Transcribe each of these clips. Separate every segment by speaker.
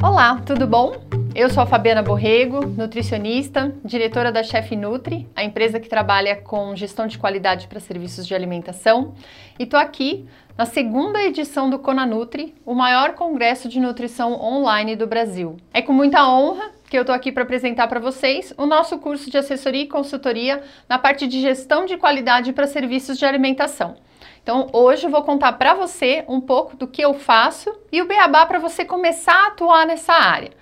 Speaker 1: Olá, tudo bom? Eu sou a Fabiana Borrego, nutricionista, diretora da Chef Nutri, a empresa que trabalha com gestão de qualidade para serviços de alimentação, e estou aqui na segunda edição do Conanutri, o maior congresso de nutrição online do Brasil. É com muita honra que eu estou aqui para apresentar para vocês o nosso curso de assessoria e consultoria na parte de gestão de qualidade para serviços de alimentação. Então, hoje eu vou contar para você um pouco do que eu faço e o beabá para você começar a atuar nessa área.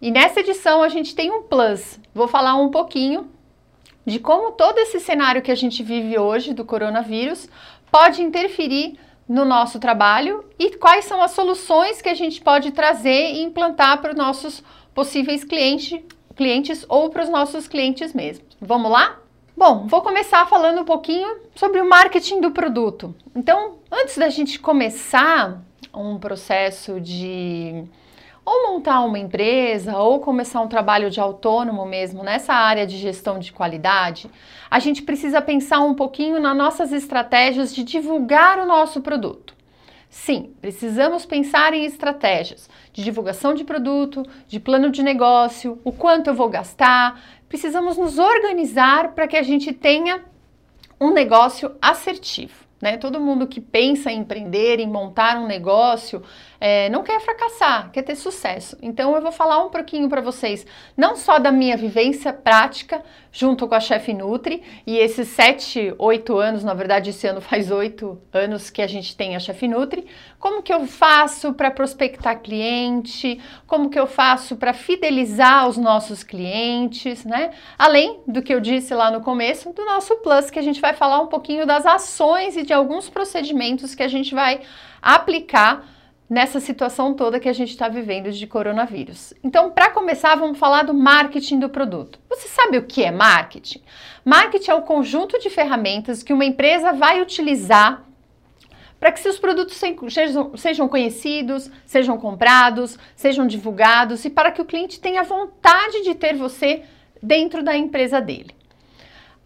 Speaker 1: E nessa edição a gente tem um plus. Vou falar um pouquinho de como todo esse cenário que a gente vive hoje do coronavírus pode interferir no nosso trabalho e quais são as soluções que a gente pode trazer e implantar para os nossos possíveis cliente, clientes ou para os nossos clientes mesmos. Vamos lá? Bom, vou começar falando um pouquinho sobre o marketing do produto. Então, antes da gente começar um processo de ou montar uma empresa ou começar um trabalho de autônomo mesmo nessa área de gestão de qualidade, a gente precisa pensar um pouquinho nas nossas estratégias de divulgar o nosso produto. Sim, precisamos pensar em estratégias de divulgação de produto, de plano de negócio, o quanto eu vou gastar. Precisamos nos organizar para que a gente tenha um negócio assertivo. Né? Todo mundo que pensa em empreender, em montar um negócio, é, não quer fracassar, quer ter sucesso. Então eu vou falar um pouquinho para vocês, não só da minha vivência prática junto com a Chef Nutri e esses sete, oito anos, na verdade esse ano faz oito anos que a gente tem a Chef Nutri, como que eu faço para prospectar cliente, como que eu faço para fidelizar os nossos clientes, né? Além do que eu disse lá no começo, do nosso Plus, que a gente vai falar um pouquinho das ações e de alguns procedimentos que a gente vai aplicar nessa situação toda que a gente está vivendo de coronavírus. Então, para começar, vamos falar do marketing do produto. Você sabe o que é marketing? Marketing é o conjunto de ferramentas que uma empresa vai utilizar para que seus produtos sejam conhecidos, sejam comprados, sejam divulgados e para que o cliente tenha vontade de ter você dentro da empresa dele.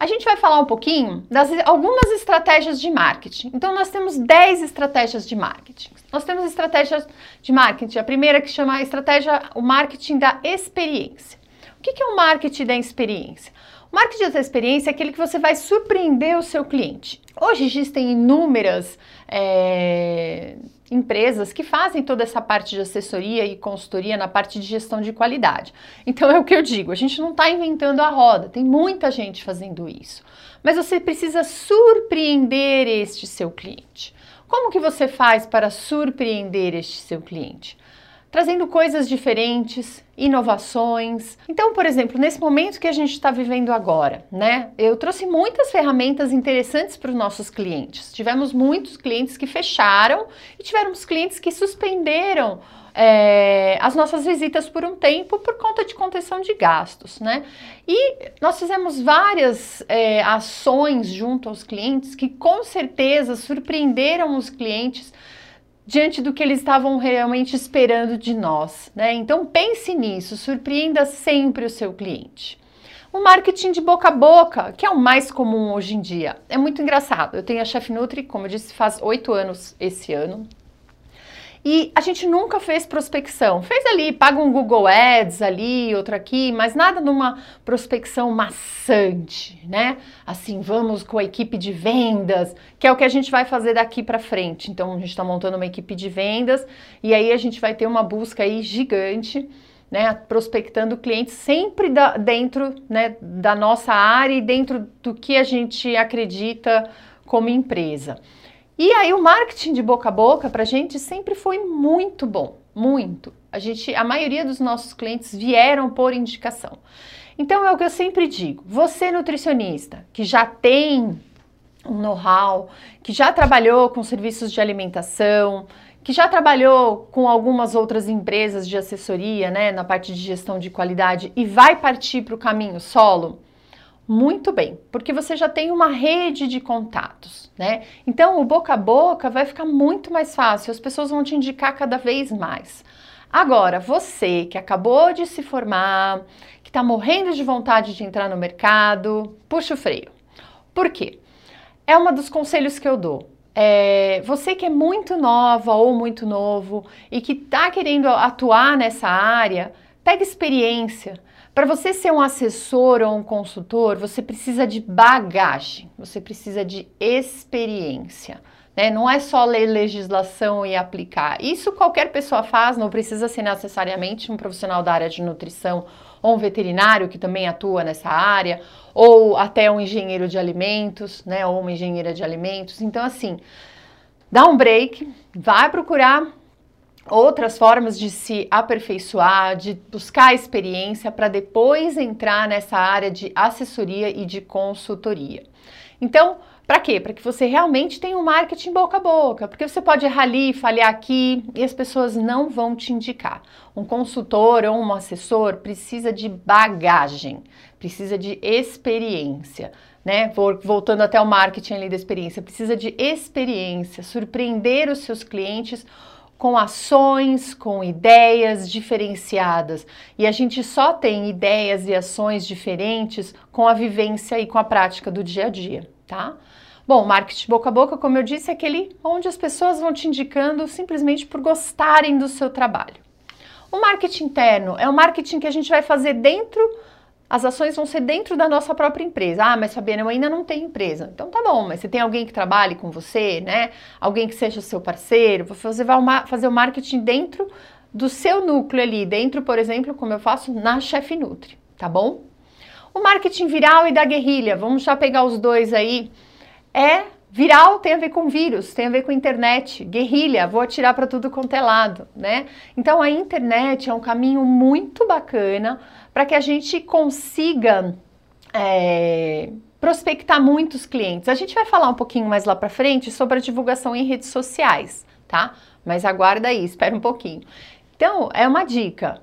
Speaker 1: A gente vai falar um pouquinho das algumas estratégias de marketing. Então, nós temos 10 estratégias de marketing. Nós temos estratégias de marketing. A primeira que chama estratégia, o marketing da experiência. O que é o marketing da experiência? O marketing da experiência é aquele que você vai surpreender o seu cliente. Hoje existem inúmeras é, empresas que fazem toda essa parte de assessoria e consultoria na parte de gestão de qualidade. Então é o que eu digo, a gente não está inventando a roda, tem muita gente fazendo isso. Mas você precisa surpreender este seu cliente. Como que você faz para surpreender este seu cliente? Trazendo coisas diferentes, inovações. Então, por exemplo, nesse momento que a gente está vivendo agora, né? Eu trouxe muitas ferramentas interessantes para os nossos clientes. Tivemos muitos clientes que fecharam e tivemos clientes que suspenderam é, as nossas visitas por um tempo por conta de contenção de gastos, né? E nós fizemos várias é, ações junto aos clientes que com certeza surpreenderam os clientes diante do que eles estavam realmente esperando de nós, né? Então pense nisso, surpreenda sempre o seu cliente. O marketing de boca a boca, que é o mais comum hoje em dia, é muito engraçado. Eu tenho a Chef Nutri, como eu disse, faz oito anos esse ano. E a gente nunca fez prospecção. Fez ali, paga um Google Ads ali, outro aqui, mas nada numa prospecção maçante, né? Assim, vamos com a equipe de vendas, que é o que a gente vai fazer daqui para frente. Então, a gente está montando uma equipe de vendas e aí a gente vai ter uma busca aí gigante. Né, prospectando clientes sempre da, dentro né, da nossa área e dentro do que a gente acredita como empresa. E aí o marketing de boca a boca para a gente sempre foi muito bom, muito. A gente, a maioria dos nossos clientes vieram por indicação. Então é o que eu sempre digo. Você nutricionista que já tem um know-how, que já trabalhou com serviços de alimentação, que já trabalhou com algumas outras empresas de assessoria, né, na parte de gestão de qualidade e vai partir para o caminho solo, muito bem, porque você já tem uma rede de contatos, né? Então, o boca a boca vai ficar muito mais fácil, as pessoas vão te indicar cada vez mais. Agora, você que acabou de se formar, que está morrendo de vontade de entrar no mercado, puxa o freio. Por quê? É um dos conselhos que eu dou. é, você que é muito nova ou muito novo e que está querendo atuar nessa área, pega experiência. Para você ser um assessor ou um consultor, você precisa de bagagem, você precisa de experiência. Né? Não é só ler legislação e aplicar. Isso qualquer pessoa faz, não precisa ser necessariamente um profissional da área de nutrição ou um veterinário que também atua nessa área, ou até um engenheiro de alimentos, né? Ou uma engenheira de alimentos. Então, assim, dá um break, vai procurar outras formas de se aperfeiçoar, de buscar experiência para depois entrar nessa área de assessoria e de consultoria. Então, para quê? Para que você realmente tenha um marketing boca a boca, porque você pode errar ali, falhar aqui e as pessoas não vão te indicar. Um consultor ou um assessor precisa de bagagem, precisa de experiência, né? Voltando até o marketing ali da experiência, precisa de experiência, surpreender os seus clientes com ações, com ideias diferenciadas. E a gente só tem ideias e ações diferentes com a vivência e com a prática do dia a dia, tá? Bom, marketing boca a boca, como eu disse, é aquele onde as pessoas vão te indicando simplesmente por gostarem do seu trabalho. O marketing interno é o marketing que a gente vai fazer dentro, as ações vão ser dentro da nossa própria empresa. Ah, mas Fabiana, eu ainda não tenho empresa. Então tá bom, mas você tem alguém que trabalhe com você, né? Alguém que seja seu parceiro, você vai fazer o marketing dentro do seu núcleo ali, dentro, por exemplo, como eu faço na Chef Nutri, tá bom? O marketing viral e da guerrilha, vamos já pegar os dois aí é viral, tem a ver com vírus, tem a ver com internet, guerrilha, vou atirar para tudo quanto é lado, né? Então a internet é um caminho muito bacana para que a gente consiga é, prospectar muitos clientes. A gente vai falar um pouquinho mais lá para frente sobre a divulgação em redes sociais, tá? Mas aguarda aí, espera um pouquinho. Então, é uma dica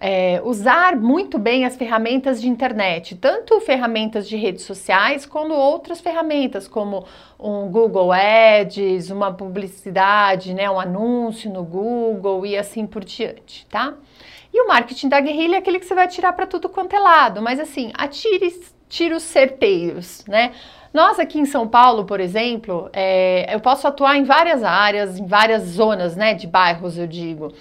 Speaker 1: é, usar muito bem as ferramentas de internet, tanto ferramentas de redes sociais, quanto outras ferramentas, como um Google Ads, uma publicidade, né, um anúncio no Google e assim por diante, tá? E o marketing da guerrilha é aquele que você vai tirar para tudo quanto é lado, mas assim, atire tiros certeiros, né? Nós aqui em São Paulo, por exemplo, é, eu posso atuar em várias áreas, em várias zonas, né, de bairros, eu digo.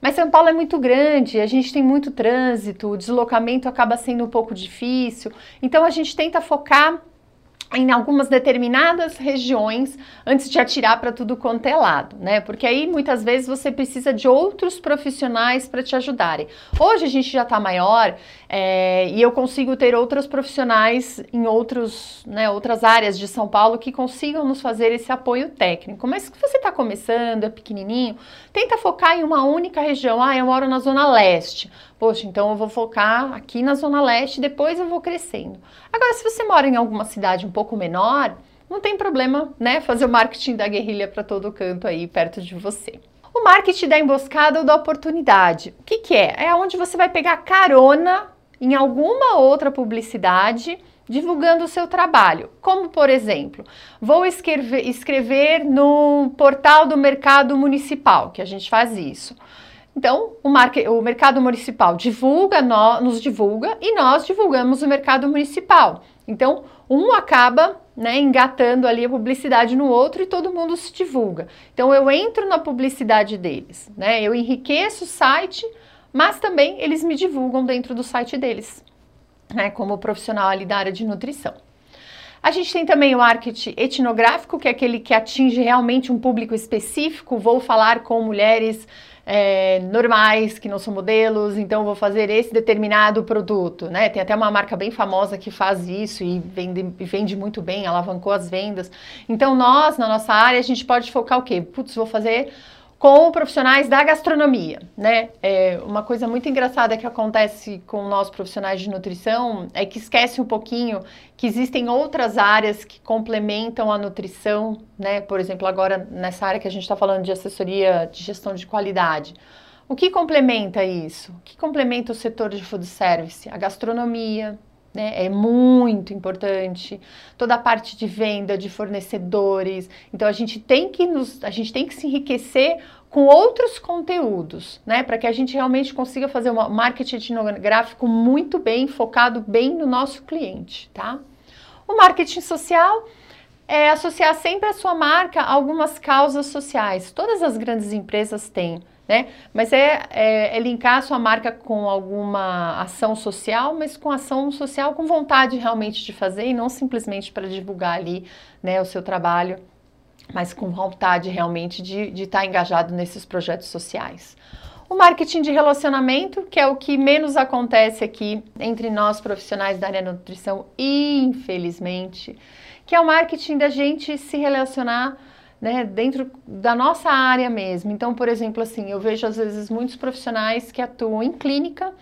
Speaker 1: Mas São Paulo é muito grande, a gente tem muito trânsito, o deslocamento acaba sendo um pouco difícil. Então a gente tenta focar em algumas determinadas regiões antes de atirar para tudo quanto é lado, né? Porque aí muitas vezes você precisa de outros profissionais para te ajudarem. Hoje a gente já está maior é, e eu consigo ter outros profissionais em outros, né, outras áreas de São Paulo que consigam nos fazer esse apoio técnico. Mas se você está começando, é pequenininho, tenta focar em uma única região. Ah, eu moro na Zona Leste. Poxa, então eu vou focar aqui na Zona Leste, depois eu vou crescendo. Agora, se você mora em alguma cidade um pouco menor, não tem problema, né? Fazer o marketing da guerrilha para todo canto aí perto de você. O marketing da emboscada ou da oportunidade. O que, que é? É onde você vai pegar carona em alguma outra publicidade divulgando o seu trabalho. Como, por exemplo, vou escrever, escrever no portal do mercado municipal, que a gente faz isso. Então, o, marque, o mercado municipal divulga, no, nos divulga e nós divulgamos o mercado municipal. Então, um acaba né, engatando ali a publicidade no outro e todo mundo se divulga. Então, eu entro na publicidade deles, né, eu enriqueço o site, mas também eles me divulgam dentro do site deles, né, como profissional ali da área de nutrição. A gente tem também o marketing etnográfico, que é aquele que atinge realmente um público específico. Vou falar com mulheres é, normais, que não são modelos, então vou fazer esse determinado produto, né? Tem até uma marca bem famosa que faz isso e vende, vende muito bem, alavancou as vendas. Então nós, na nossa área, a gente pode focar o quê? Putz, vou fazer com profissionais da gastronomia, né? É, uma coisa muito engraçada que acontece com nós profissionais de nutrição é que esquece um pouquinho que existem outras áreas que complementam a nutrição, né? Por exemplo, agora nessa área que a gente está falando de assessoria de gestão de qualidade. O que complementa isso? O que complementa o setor de food service? A gastronomia, né? É muito importante. Toda a parte de venda, de fornecedores. Então a gente tem que nos, a gente tem que se enriquecer com outros conteúdos, né? Para que a gente realmente consiga fazer um marketing etnográfico muito bem focado bem no nosso cliente, tá? O marketing social é associar sempre a sua marca a algumas causas sociais. Todas as grandes empresas têm, né? Mas é, é, é, linkar a sua marca com alguma ação social, mas com ação social com vontade realmente de fazer e não simplesmente para divulgar ali né, o seu trabalho, mas com vontade realmente de estar tá engajado nesses projetos sociais. O marketing de relacionamento, que é o que menos acontece aqui entre nós profissionais da área da nutrição, infelizmente, que é o marketing da gente se relacionar né, dentro da nossa área mesmo. Então, por exemplo, assim, eu vejo às vezes muitos profissionais que atuam em clínica,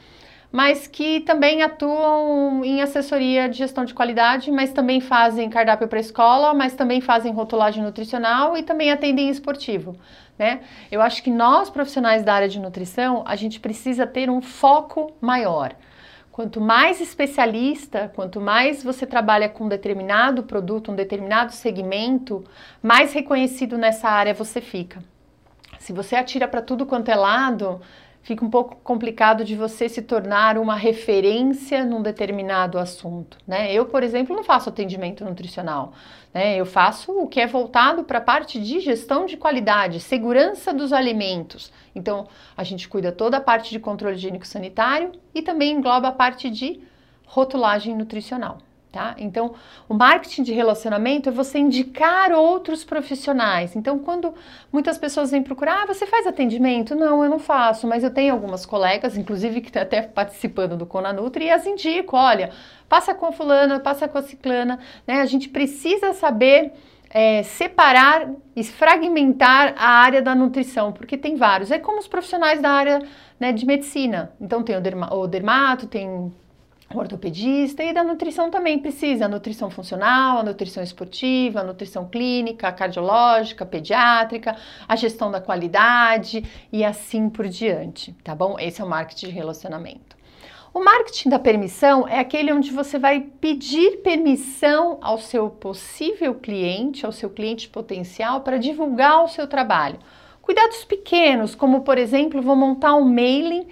Speaker 1: mas que também atuam em assessoria de gestão de qualidade, mas também fazem cardápio para escola, mas também fazem rotulagem nutricional e também atendem esportivo, né? Eu acho que nós profissionais da área de nutrição, a gente precisa ter um foco maior. Quanto mais especialista, quanto mais você trabalha com um determinado produto, um determinado segmento, mais reconhecido nessa área você fica. Se você atira para tudo quanto é lado, fica um pouco complicado de você se tornar uma referência num determinado assunto, né? Eu, por exemplo, não faço atendimento nutricional, né? Eu faço o que é voltado para a parte de gestão de qualidade, segurança dos alimentos. Então, a gente cuida toda a parte de controle higiênico sanitário e também engloba a parte de rotulagem nutricional. Tá? Então, o marketing de relacionamento é você indicar outros profissionais. Então, quando muitas pessoas vêm procurar, ah, você faz atendimento? Não, eu não faço, mas eu tenho algumas colegas, inclusive que estão até participando do Conanutri, e as indico, olha, passa com fulana, passa com a ciclana, né? A gente precisa saber é, separar e fragmentar a área da nutrição, porque tem vários. É como os profissionais da área né, de medicina. Então, tem o, derma, o dermato, tem ortopedista e da nutrição também precisa, a nutrição funcional, a nutrição esportiva, a nutrição clínica, a cardiológica, a pediátrica, a gestão da qualidade e assim por diante, tá bom? Esse é o marketing de relacionamento. O marketing da permissão é aquele onde você vai pedir permissão ao seu possível cliente, ao seu cliente potencial, para divulgar o seu trabalho. Cuidados pequenos, como por exemplo, vou montar um mailing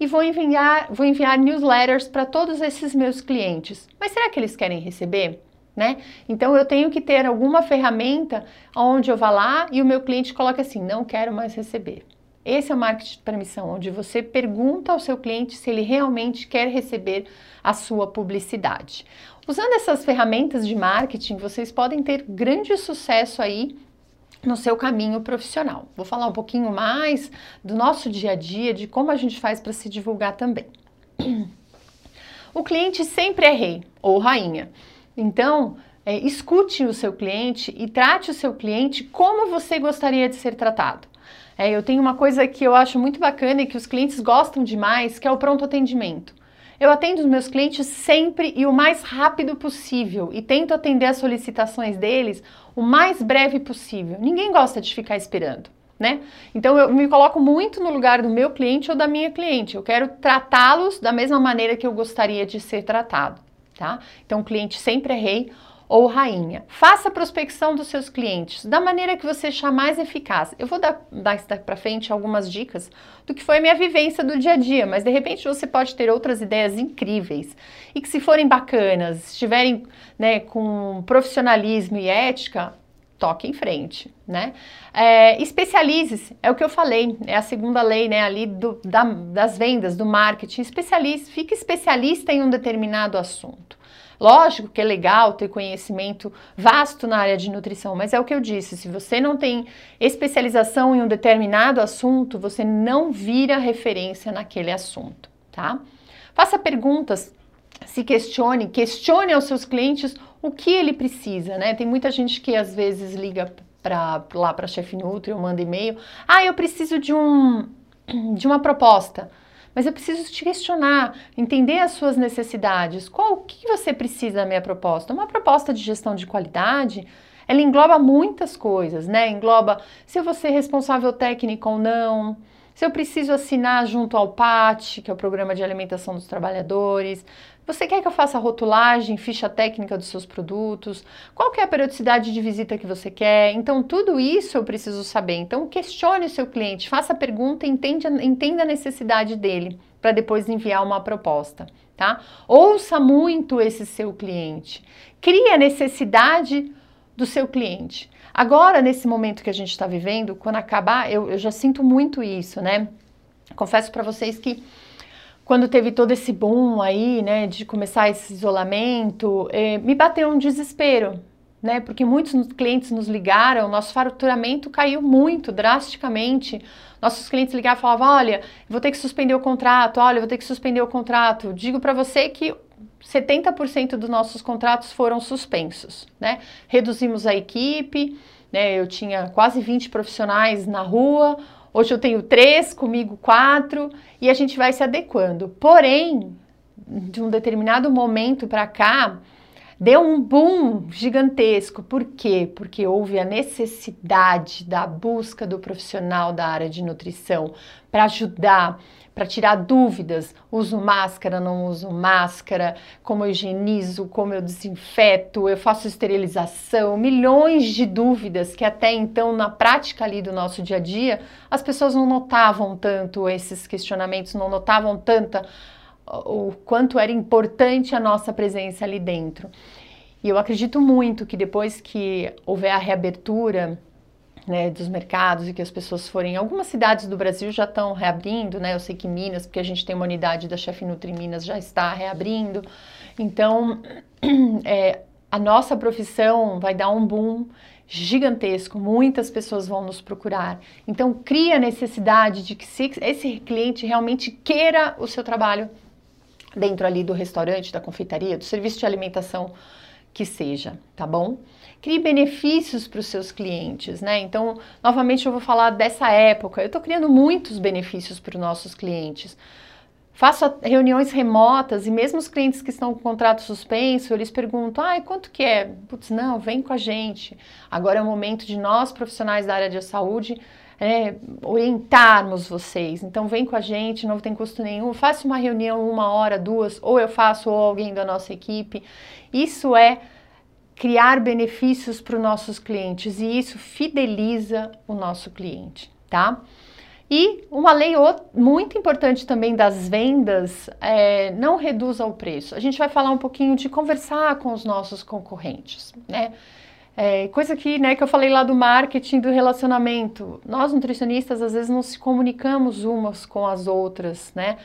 Speaker 1: e vou enviar, vou enviar newsletters para todos esses meus clientes. Mas será que eles querem receber? Né? Então eu tenho que ter alguma ferramenta onde eu vá lá e o meu cliente coloca assim: não quero mais receber. Esse é o marketing de permissão, onde você pergunta ao seu cliente se ele realmente quer receber a sua publicidade. Usando essas ferramentas de marketing, vocês podem ter grande sucesso aí no seu caminho profissional. Vou falar um pouquinho mais do nosso dia a dia, de como a gente faz para se divulgar também. O cliente sempre é rei ou rainha. Então, é, escute o seu cliente e trate o seu cliente como você gostaria de ser tratado. É, eu tenho uma coisa que eu acho muito bacana e que os clientes gostam demais, que é o pronto atendimento. Eu atendo os meus clientes sempre e o mais rápido possível e tento atender as solicitações deles o mais breve possível. Ninguém gosta de ficar esperando. Né? Então eu me coloco muito no lugar do meu cliente ou da minha cliente. Eu quero tratá-los da mesma maneira que eu gostaria de ser tratado, tá? Então o cliente sempre é rei ou rainha. Faça a prospecção dos seus clientes da maneira que você achar mais eficaz. Eu vou dar, dar para frente algumas dicas do que foi a minha vivência do dia a dia, mas de repente você pode ter outras ideias incríveis e que se forem bacanas, estiverem né, com profissionalismo e ética, toque em frente, né? É, Especialize-se, é o que eu falei, é a segunda lei, né, ali do, da, das vendas, do marketing. Especialize, fique especialista em um determinado assunto. Lógico que é legal ter conhecimento vasto na área de nutrição, mas é o que eu disse: se você não tem especialização em um determinado assunto, você não vira referência naquele assunto, tá? Faça perguntas, se questione, questione aos seus clientes o que ele precisa, né? Tem muita gente que às vezes liga para lá para Chef Nutri ou manda e-mail: "Ah, eu preciso de um de uma proposta" mas eu preciso te questionar, entender as suas necessidades. Qual o que você precisa da minha proposta? Uma proposta de gestão de qualidade, ela engloba muitas coisas, né? Engloba se eu vou ser responsável técnico ou não, se eu preciso assinar junto ao PAT, que é o Programa de Alimentação dos Trabalhadores, você quer que eu faça rotulagem, ficha técnica dos seus produtos? Qual que é a periodicidade de visita que você quer? Então, tudo isso eu preciso saber. Então, questione o seu cliente, faça a pergunta, entenda, entenda a necessidade dele para depois enviar uma proposta, tá? Ouça muito esse seu cliente. Crie a necessidade do seu cliente. Agora, nesse momento que a gente está vivendo, quando acabar, eu, eu já sinto muito isso, né? Confesso para vocês que quando teve todo esse boom aí, né, de começar esse isolamento, eh, me bateu um desespero, né, porque muitos clientes nos ligaram, nosso faturamento caiu muito, drasticamente. Nossos clientes ligavam e falavam: olha, vou ter que suspender o contrato, olha, vou ter que suspender o contrato. Digo para você que 70% dos nossos contratos foram suspensos, né? Reduzimos a equipe, né? Eu tinha quase 20 profissionais na rua, Hoje eu tenho três, comigo quatro, e a gente vai se adequando. Porém, de um determinado momento para cá, deu um boom gigantesco. Por quê? Porque houve a necessidade da busca do profissional da área de nutrição para ajudar para tirar dúvidas, uso máscara, não uso máscara, como eu higienizo, como eu desinfeto, eu faço esterilização, milhões de dúvidas que até então na prática ali do nosso dia a dia, as pessoas não notavam tanto esses questionamentos, não notavam tanta o quanto era importante a nossa presença ali dentro. E eu acredito muito que depois que houver a reabertura né, dos mercados e que as pessoas forem. Algumas cidades do Brasil já estão reabrindo, né? Eu sei que Minas, porque a gente tem uma unidade da Chef Nutri Minas, já está reabrindo. Então, é, a nossa profissão vai dar um boom gigantesco, muitas pessoas vão nos procurar. Então, cria a necessidade de que esse cliente realmente queira o seu trabalho dentro ali do restaurante, da confeitaria, do serviço de alimentação que seja, tá bom? Crie benefícios para os seus clientes, né? Então, novamente eu vou falar dessa época. Eu estou criando muitos benefícios para os nossos clientes. Faço reuniões remotas e mesmo os clientes que estão com contrato suspenso, eles perguntam: ai, quanto que é? Putz, não, vem com a gente. Agora é o momento de nós, profissionais da área de saúde, é, orientarmos vocês. Então, vem com a gente, não tem custo nenhum. Faça uma reunião, uma hora, duas, ou eu faço, ou alguém da nossa equipe. Isso é criar benefícios para os nossos clientes e isso fideliza o nosso cliente, tá? E uma lei muito importante também das vendas é não reduza o preço. A gente vai falar um pouquinho de conversar com os nossos concorrentes, né? É, coisa que, né, que eu falei lá do marketing, do relacionamento. Nós nutricionistas às vezes não se comunicamos umas com as outras, né?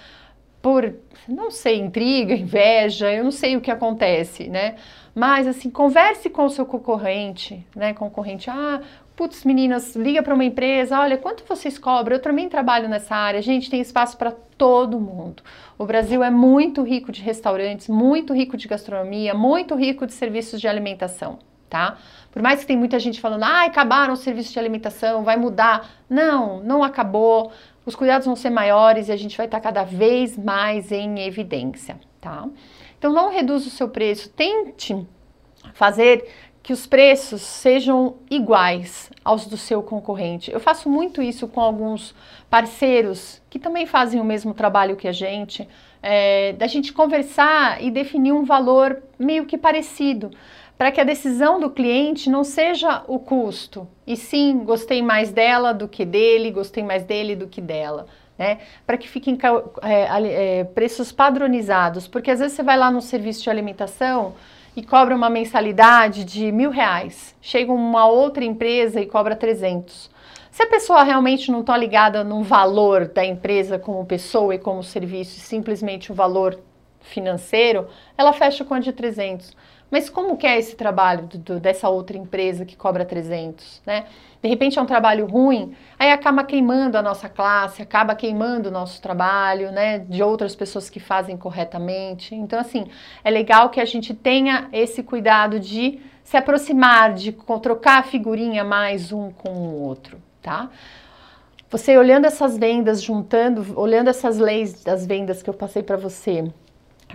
Speaker 1: Por, não sei, intriga, inveja, eu não sei o que acontece, né? Mas assim, converse com o seu concorrente, né? Concorrente, ah, putz, meninas, liga para uma empresa, olha, quanto vocês cobram? Eu também trabalho nessa área. Gente tem espaço para todo mundo. O Brasil é muito rico de restaurantes, muito rico de gastronomia, muito rico de serviços de alimentação, tá? Por mais que tem muita gente falando, ah, acabaram os serviços de alimentação, vai mudar. Não, não acabou. Os cuidados vão ser maiores e a gente vai estar cada vez mais em evidência, tá? Então não reduza o seu preço, tente fazer que os preços sejam iguais aos do seu concorrente. Eu faço muito isso com alguns parceiros que também fazem o mesmo trabalho que a gente, é, da gente conversar e definir um valor meio que parecido, para que a decisão do cliente não seja o custo, e sim gostei mais dela do que dele, gostei mais dele do que dela né? Para que fiquem é, é, preços padronizados, porque às vezes você vai lá no serviço de alimentação e cobra uma mensalidade de mil reais, chega uma outra empresa e cobra 300. Se a pessoa realmente não está ligada no valor da empresa como pessoa e como serviço, simplesmente o valor financeiro, ela fecha com a de 300. Mas como que é esse trabalho do, do, dessa outra empresa que cobra 300, né? De repente é um trabalho ruim, aí acaba queimando a nossa classe, acaba queimando o nosso trabalho, né? De outras pessoas que fazem corretamente. Então, assim, é legal que a gente tenha esse cuidado de se aproximar, de trocar a figurinha mais um com o outro, tá? Você olhando essas vendas, juntando, olhando essas leis das vendas que eu passei para você,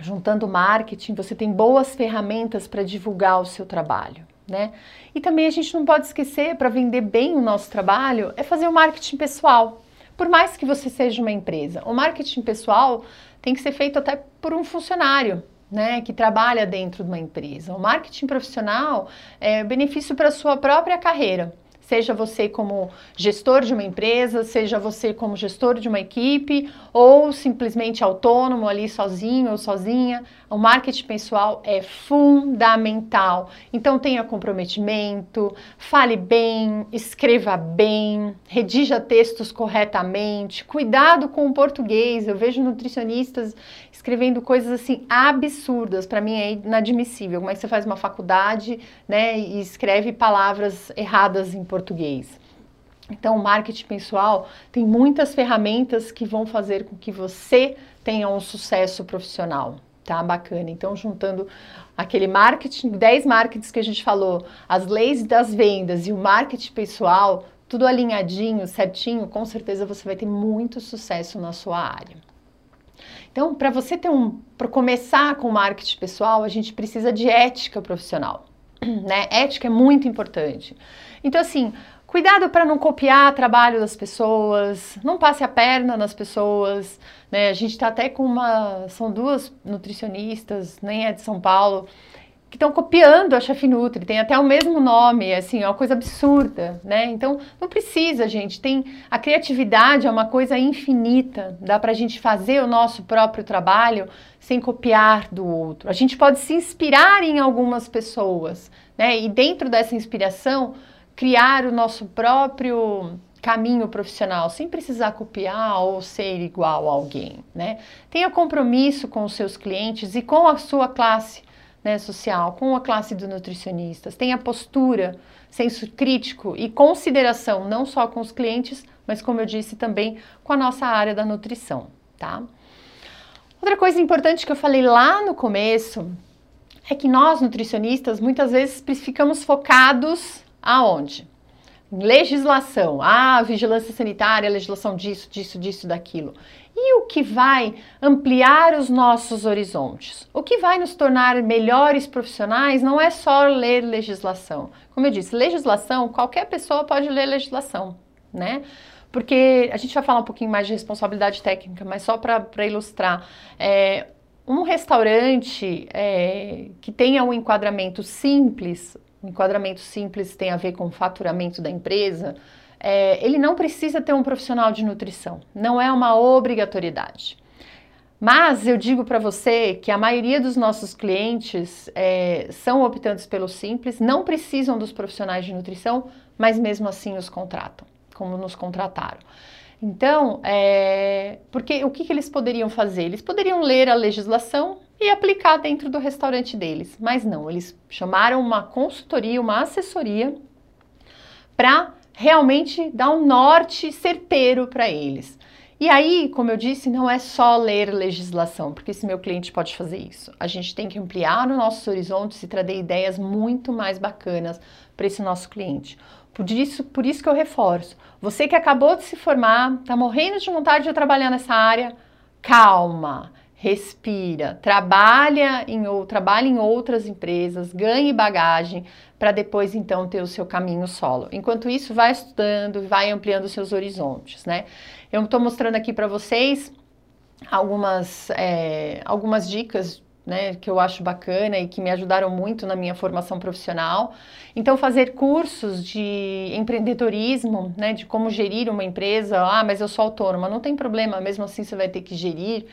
Speaker 1: juntando marketing, você tem boas ferramentas para divulgar o seu trabalho, né? E também a gente não pode esquecer, para vender bem o nosso trabalho, é fazer o marketing pessoal. Por mais que você seja uma empresa, o marketing pessoal tem que ser feito até por um funcionário, né, que trabalha dentro de uma empresa. O marketing profissional é benefício para a sua própria carreira. Seja você como gestor de uma empresa, seja você como gestor de uma equipe, ou simplesmente autônomo ali sozinho ou sozinha. O marketing pessoal é fundamental. Então tenha comprometimento, fale bem, escreva bem, redija textos corretamente, cuidado com o português. Eu vejo nutricionistas escrevendo coisas assim absurdas, para mim é inadmissível. Como é que você faz uma faculdade, né, e escreve palavras erradas em português? Então, o marketing pessoal tem muitas ferramentas que vão fazer com que você tenha um sucesso profissional, tá? Bacana. Então, juntando aquele marketing, 10 marketings que a gente falou, as leis das vendas e o marketing pessoal, tudo alinhadinho, certinho, com certeza você vai ter muito sucesso na sua área. Então, para você ter um, para começar com marketing pessoal, a gente precisa de ética profissional, né? Ética é muito importante. Então, assim, cuidado para não copiar trabalho das pessoas, não passe a perna nas pessoas, né? A gente está até com uma, são duas nutricionistas, nem é de São Paulo, que estão copiando a Chef Nutri, tem até o mesmo nome, assim, é uma coisa absurda, né? Então, não precisa, gente, tem a criatividade é uma coisa infinita, dá pra gente fazer o nosso próprio trabalho sem copiar do outro. A gente pode se inspirar em algumas pessoas, né? E dentro dessa inspiração, criar o nosso próprio caminho profissional, sem precisar copiar ou ser igual a alguém, né? Tenha compromisso com os seus clientes e com a sua classe né, social, com a classe dos nutricionistas, tenha postura, senso crítico e consideração não só com os clientes, mas como eu disse também com a nossa área da nutrição, tá? Outra coisa importante que eu falei lá no começo é que nós nutricionistas muitas vezes ficamos focados aonde? Legislação, ah, vigilância sanitária, legislação disso, disso, disso, daquilo. E o que vai ampliar os nossos horizontes? O que vai nos tornar melhores profissionais não é só ler legislação. Como eu disse, legislação, qualquer pessoa pode ler legislação, né? Porque a gente vai falar um pouquinho mais de responsabilidade técnica, mas só para ilustrar. É, um restaurante é, que tenha um enquadramento simples, um enquadramento simples tem a ver com o faturamento da empresa, é, ele não precisa ter um profissional de nutrição, não é uma obrigatoriedade. Mas eu digo para você que a maioria dos nossos clientes é, são optantes pelo simples, não precisam dos profissionais de nutrição, mas mesmo assim os contratam, como nos contrataram. Então, é, porque o que, que eles poderiam fazer? Eles poderiam ler a legislação e aplicar dentro do restaurante deles, mas não, eles chamaram uma consultoria, uma assessoria para realmente dar um norte certeiro para eles. E aí, como eu disse, não é só ler legislação, porque esse meu cliente pode fazer isso. A gente tem que ampliar os nossos horizontes e trazer ideias muito mais bacanas para esse nosso cliente. Por isso, por isso que eu reforço. Você que acabou de se formar, está morrendo de vontade de trabalhar nessa área, calma respira, trabalha em, ou, trabalha em outras empresas, ganhe bagagem para depois então ter o seu caminho solo. Enquanto isso, vai estudando, vai ampliando seus horizontes, né? Eu estou mostrando aqui para vocês algumas, é, algumas dicas né, que eu acho bacana e que me ajudaram muito na minha formação profissional. Então, fazer cursos de empreendedorismo, né, de como gerir uma empresa. Ah, mas eu sou autônoma, não tem problema, mesmo assim você vai ter que gerir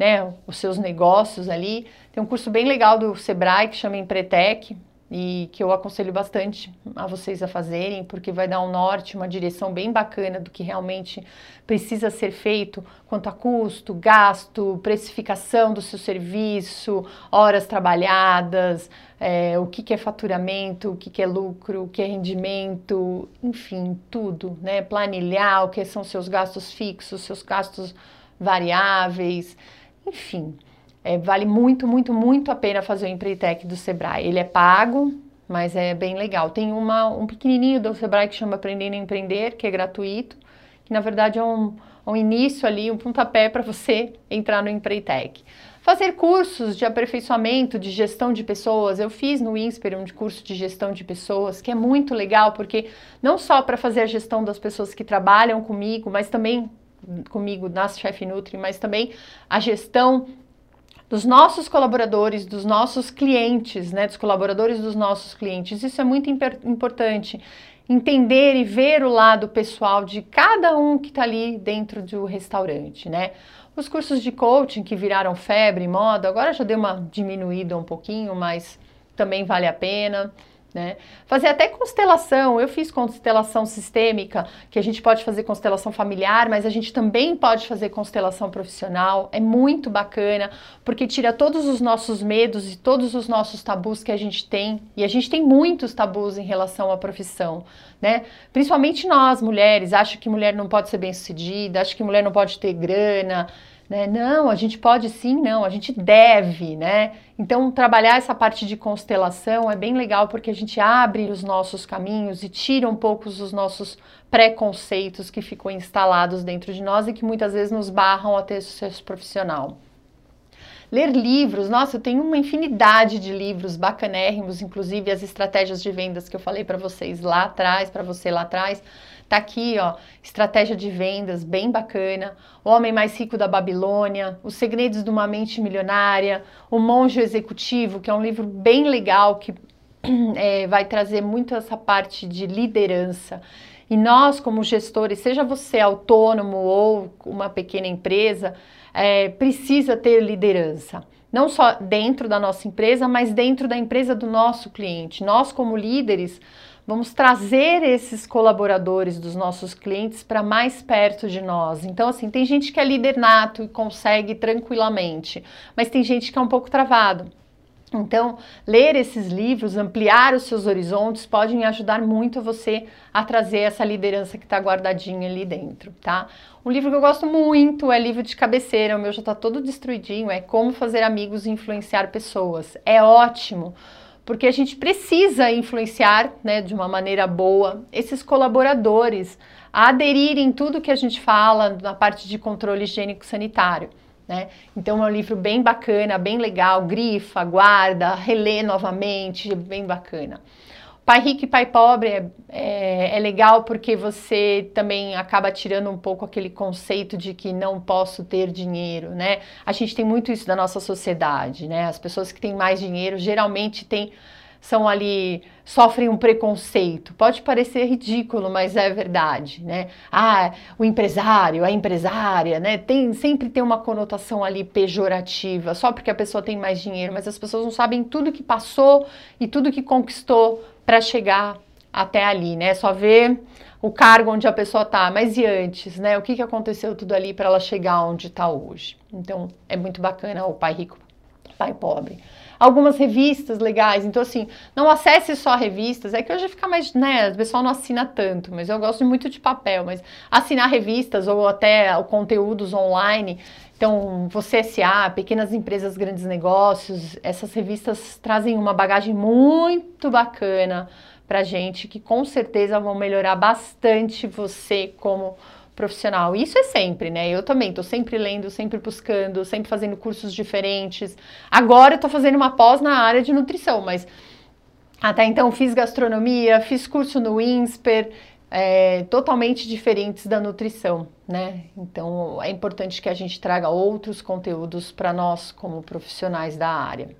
Speaker 1: né, os seus negócios ali. Tem um curso bem legal do Sebrae que chama Empretec e que eu aconselho bastante a vocês a fazerem, porque vai dar um norte, uma direção bem bacana do que realmente precisa ser feito quanto a custo, gasto, precificação do seu serviço, horas trabalhadas, é, o que, que, é faturamento, o que, que, é lucro, o que é rendimento, enfim, tudo, né? Planilhar o que são seus gastos fixos, seus gastos variáveis. Enfim, é, vale muito, muito, muito a pena fazer o Empreitec do Sebrae. Ele é pago, mas é bem legal. Tem uma, um pequenininho do Sebrae que chama Aprendendo a Empreender, que é gratuito, que na verdade é um, um início ali, um pontapé para você entrar no Empreitec. Fazer cursos de aperfeiçoamento, de gestão de pessoas. Eu fiz no INSPER um curso de gestão de pessoas, que é muito legal, porque não só para fazer a gestão das pessoas que trabalham comigo, mas também comigo nas Chef Nutri, mas também a gestão dos nossos colaboradores, dos nossos clientes, né, dos colaboradores dos nossos clientes. Isso é muito importante. entender e ver o lado pessoal de cada um que está ali dentro do restaurante, né? Os cursos de coaching que viraram febre, moda, agora já deu uma diminuída um pouquinho, mas também vale a pena. Né? Fazer até constelação, eu fiz constelação sistêmica, que a gente pode fazer constelação familiar, mas a gente também pode fazer constelação profissional, é muito bacana, porque tira todos os nossos medos e todos os nossos tabus que a gente tem, e a gente tem muitos tabus em relação à profissão, né? Principalmente nós, mulheres, acho que mulher não pode ser bem sucedida, acho que mulher não pode ter grana, né? Não, a gente pode sim, não, a gente deve, né? Então, trabalhar essa parte de constelação é bem legal porque a gente abre os nossos caminhos e tira um pouco os nossos preconceitos que ficam instalados dentro de nós e que muitas vezes nos barram a ter sucesso profissional. Ler livros, nossa, eu tenho uma infinidade de livros bacanérrimos, inclusive as estratégias de vendas que eu falei para vocês lá atrás, para você lá atrás. Tá aqui, ó, estratégia de vendas bem bacana, O Homem Mais Rico da Babilônia, Os Segredos de uma Mente Milionária, O Monge Executivo, que é um livro bem legal que é, vai trazer muito essa parte de liderança. E nós, como gestores, seja você autônomo ou uma pequena empresa, é, precisa ter liderança. Não só dentro da nossa empresa, mas dentro da empresa do nosso cliente. Nós, como líderes, Vamos trazer esses colaboradores dos nossos clientes para mais perto de nós. Então, assim, tem gente que é líder nato e consegue tranquilamente, mas tem gente que é um pouco travado. Então, ler esses livros, ampliar os seus horizontes, podem ajudar muito você a trazer essa liderança que está guardadinha ali dentro, tá? Um livro que eu gosto muito é livro de cabeceira, o meu já está todo destruidinho, é Como Fazer Amigos e Influenciar Pessoas. É ótimo, porque a gente precisa influenciar, né, de uma maneira boa, esses colaboradores a aderirem tudo que a gente fala na parte de controle higiênico sanitário. Né? Então é um livro bem bacana, bem legal, grifa, guarda, relê novamente, bem bacana. Pai Rico e Pai Pobre é, é, é, legal porque você também acaba tirando um pouco aquele conceito de que não posso ter dinheiro, né? A gente tem muito isso da nossa sociedade, né? As pessoas que têm mais dinheiro geralmente têm são ali sofrem um preconceito. Pode parecer ridículo, mas é verdade, né? Ah, o empresário, a empresária, né? Tem sempre tem uma conotação ali pejorativa, só porque a pessoa tem mais dinheiro, mas as pessoas não sabem tudo que passou e tudo que conquistou para chegar até ali, né? Só ver o cargo onde a pessoa tá, mas e antes, né? O que, que aconteceu tudo ali para ela chegar onde está hoje? Então é muito bacana o pai rico, pai pobre. Algumas revistas legais, então assim, não acesse só revistas, é que hoje fica mais, né, o pessoal não assina tanto, mas eu gosto muito de papel, mas assinar revistas ou até conteúdos online, então, você SA, Pequenas Empresas, Grandes Negócios, essas revistas trazem uma bagagem muito bacana para gente, que com certeza vão melhorar bastante você como profissional. Isso é sempre, né? Eu também estou sempre lendo, sempre buscando, sempre fazendo cursos diferentes. Agora eu estou fazendo uma pós na área de nutrição, mas até então fiz gastronomia, fiz curso no INSPER, é, totalmente diferentes da nutrição, né? Então é importante que a gente traga outros conteúdos para nós como profissionais da área.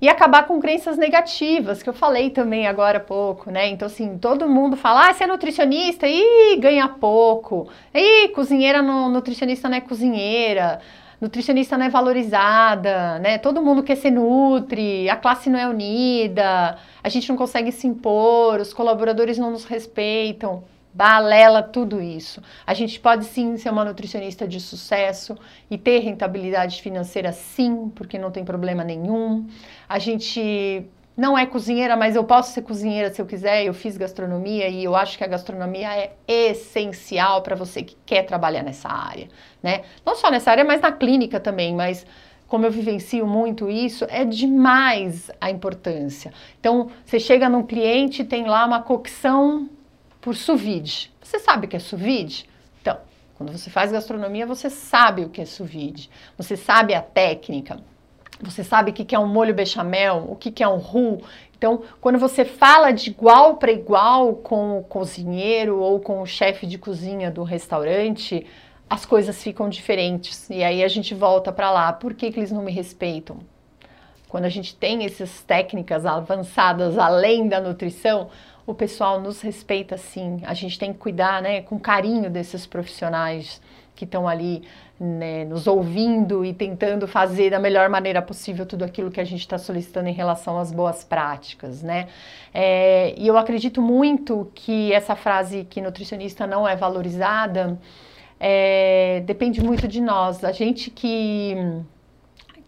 Speaker 1: E acabar com crenças negativas, que eu falei também agora há pouco, né? Então, assim, todo mundo fala, ah, você é nutricionista, e ganha pouco. Ih, cozinheira, não, nutricionista não é cozinheira nutricionista não é valorizada, né? Todo mundo quer ser nutri, a classe não é unida, a gente não consegue se impor, os colaboradores não nos respeitam. Balela tudo isso. A gente pode sim ser uma nutricionista de sucesso e ter rentabilidade financeira sim, porque não tem problema nenhum. A gente não é cozinheira, mas eu posso ser cozinheira se eu quiser. Eu fiz gastronomia e eu acho que a gastronomia é essencial para você que quer trabalhar nessa área, né? Não só nessa área, mas na clínica também, mas como eu vivencio muito isso, é demais a importância. Então, você chega num cliente tem lá uma cocção por sous vide. Você sabe o que é sous vide? Então, quando você faz gastronomia, você sabe o que é sous vide. Você sabe a técnica. Você sabe o que é um molho bechamel, o que é um roux. Então, quando você fala de igual para igual com o cozinheiro ou com o chefe de cozinha do restaurante, as coisas ficam diferentes. E aí a gente volta para lá. Por que, que eles não me respeitam? Quando a gente tem essas técnicas avançadas além da nutrição, o pessoal nos respeita sim. A gente tem que cuidar, né, com carinho desses profissionais que estão ali né, nos ouvindo e tentando fazer da melhor maneira possível tudo aquilo que a gente está solicitando em relação às boas práticas, né? É, e eu acredito muito que essa frase que nutricionista não é valorizada é, depende muito de nós, a gente que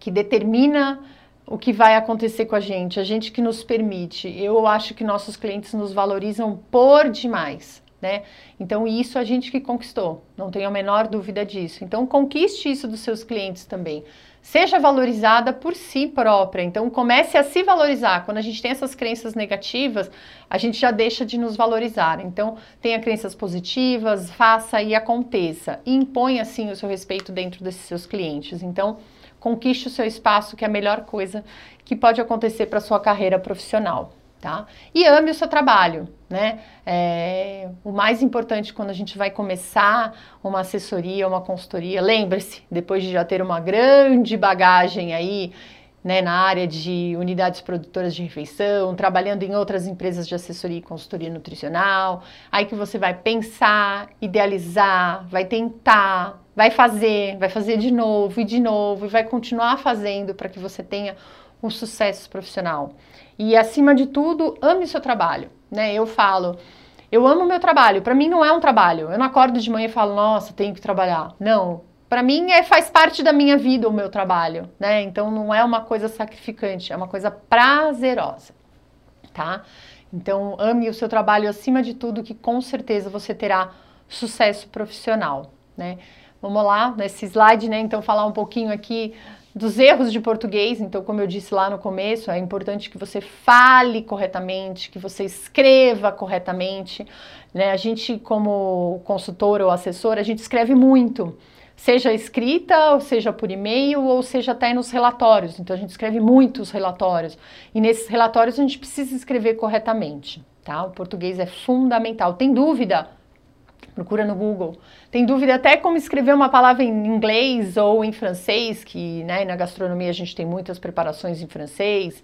Speaker 1: que determina o que vai acontecer com a gente, a gente que nos permite. Eu acho que nossos clientes nos valorizam por demais, né? Então, isso a gente que conquistou, não tenho a menor dúvida disso. Então, conquiste isso dos seus clientes também. Seja valorizada por si própria. Então, comece a se valorizar. Quando a gente tem essas crenças negativas, a gente já deixa de nos valorizar. Então, tenha crenças positivas, faça e aconteça. E assim, o seu respeito dentro desses seus clientes. Então, conquiste o seu espaço, que é a melhor coisa que pode acontecer para sua carreira profissional. Tá? E ame o seu trabalho, né? É, o mais importante quando a gente vai começar uma assessoria, uma consultoria, lembre-se, depois de já ter uma grande bagagem aí, né, na área de unidades produtoras de refeição, trabalhando em outras empresas de assessoria e consultoria nutricional, aí que você vai pensar, idealizar, vai tentar, vai fazer, vai fazer de novo e de novo e vai continuar fazendo para que você tenha um sucesso profissional. E acima de tudo, ame o seu trabalho, né? Eu falo, eu amo o meu trabalho. Para mim não é um trabalho. Eu não acordo de manhã e falo, nossa, tenho que trabalhar. Não. Para mim é faz parte da minha vida o meu trabalho, né? Então não é uma coisa sacrificante, é uma coisa prazerosa, tá? Então ame o seu trabalho acima de tudo, que com certeza você terá sucesso profissional, né? Vamos lá, nesse slide, né? Então, falar um pouquinho aqui dos erros de português. Então, como eu disse lá no começo, é importante que você fale corretamente, que você escreva corretamente. Né? A gente, como consultor ou assessor, a gente escreve muito. Seja escrita, ou seja por e-mail, ou seja até nos relatórios. Então, a gente escreve muitos relatórios. E nesses relatórios a gente precisa escrever corretamente. Tá? O português é fundamental. Tem dúvida? Procura no Google. Tem dúvida até como escrever uma palavra em inglês ou em francês, que né, na gastronomia a gente tem muitas preparações em francês,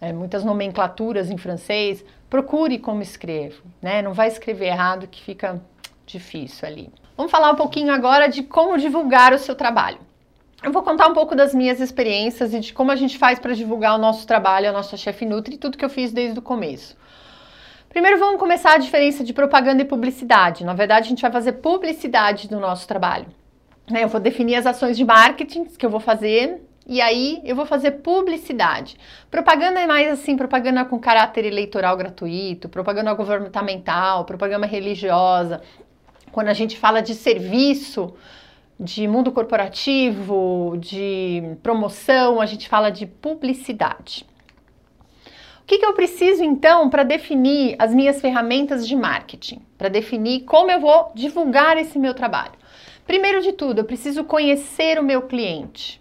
Speaker 1: é, muitas nomenclaturas em francês. Procure como escrevo, né? Não vai escrever errado que fica difícil ali. Vamos falar um pouquinho agora de como divulgar o seu trabalho. Eu vou contar um pouco das minhas experiências e de como a gente faz para divulgar o nosso trabalho, a nossa chefe Nutri e tudo que eu fiz desde o começo. Primeiro vamos começar a diferença de propaganda e publicidade. Na verdade, a gente vai fazer publicidade do nosso trabalho. Né? Eu vou definir as ações de marketing que eu vou fazer e aí eu vou fazer publicidade. Propaganda é mais assim, propaganda com caráter eleitoral gratuito, propaganda governamental, propaganda religiosa. Quando a gente fala de serviço, de mundo corporativo, de promoção, a gente fala de publicidade. O que, que eu preciso então para definir as minhas ferramentas de marketing? Para definir como eu vou divulgar esse meu trabalho? Primeiro de tudo, eu preciso conhecer o meu cliente.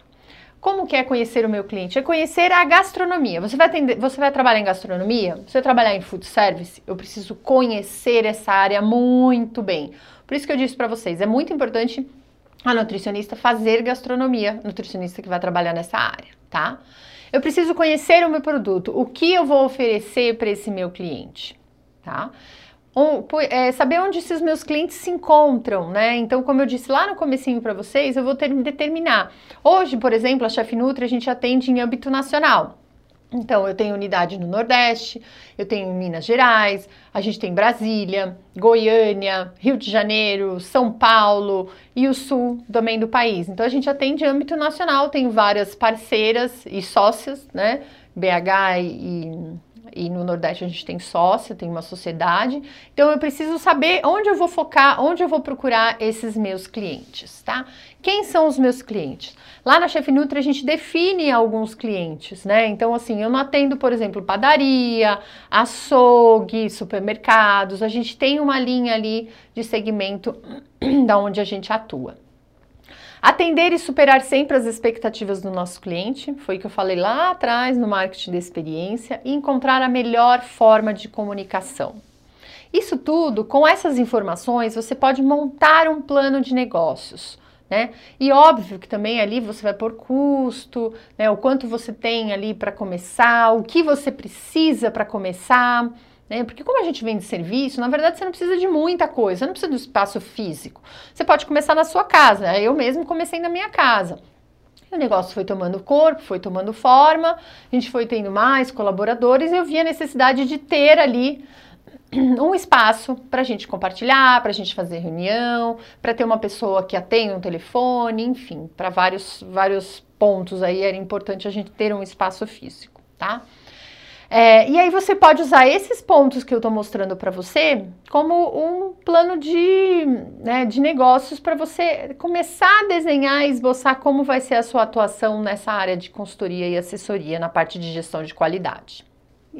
Speaker 1: Como que é conhecer o meu cliente? É conhecer a gastronomia. Você vai, atender, você vai trabalhar em gastronomia? Você vai trabalhar em food service? Eu preciso conhecer essa área muito bem. Por isso que eu disse para vocês, é muito importante a nutricionista fazer gastronomia, nutricionista que vai trabalhar nessa área, tá? Eu preciso conhecer o meu produto, o que eu vou oferecer para esse meu cliente, tá? Um, é, saber onde esses meus clientes se encontram, né? Então, como eu disse lá no comecinho para vocês, eu vou ter, determinar. Hoje, por exemplo, a Chef Nutri a gente atende em âmbito nacional. Então, eu tenho unidade no Nordeste, eu tenho Minas Gerais, a gente tem Brasília, Goiânia, Rio de Janeiro, São Paulo e o Sul também do país. Então, a gente atende âmbito nacional, tenho várias parceiras e sócias, né? BH e, e no Nordeste a gente tem sócia, tem uma sociedade. Então eu preciso saber onde eu vou focar, onde eu vou procurar esses meus clientes, tá? Quem são os meus clientes? Lá na Chef Nutri a gente define alguns clientes, né? Então assim, eu não atendo, por exemplo, padaria, açougue, supermercados. A gente tem uma linha ali de segmento da onde a gente atua. Atender e superar sempre as expectativas do nosso cliente, foi o que eu falei lá atrás no marketing da experiência, e encontrar a melhor forma de comunicação. Isso tudo, com essas informações, você pode montar um plano de negócios. Né? E óbvio que também ali você vai por custo, né? o quanto você tem ali para começar, o que você precisa para começar, Né? Porque como a gente vende serviço, na verdade você não precisa de muita coisa, você não precisa do espaço físico. Você pode começar na sua casa. Eu mesmo comecei na minha casa. O negócio foi tomando corpo, foi tomando forma, a gente foi tendo mais colaboradores e eu vi a necessidade de ter ali um espaço para a gente compartilhar, para a gente fazer reunião, para ter uma pessoa que atenda um telefone, enfim, para vários, vários pontos aí era importante a gente ter um espaço físico, tá? É, e aí você pode usar esses pontos que eu estou mostrando para você como um plano de, né, de negócios para você começar a desenhar e esboçar como vai ser a sua atuação nessa área de consultoria e assessoria na parte de gestão de qualidade.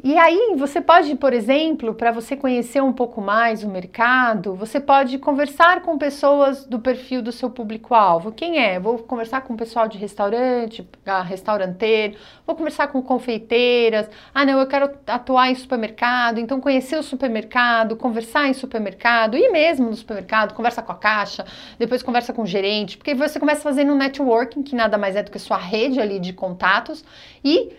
Speaker 1: E aí você pode, por exemplo, para você conhecer um pouco mais o mercado, você pode conversar com pessoas do perfil do seu público-alvo. Quem é? Vou conversar com o pessoal de restaurante, restauranteiro, vou conversar com confeiteiras. Ah, não, eu quero atuar em supermercado, então conhecer o supermercado, conversar em supermercado, e mesmo no supermercado, conversa com a caixa, depois conversa com o gerente, porque você começa fazendo um networking, que nada mais é do que sua rede ali de contatos, e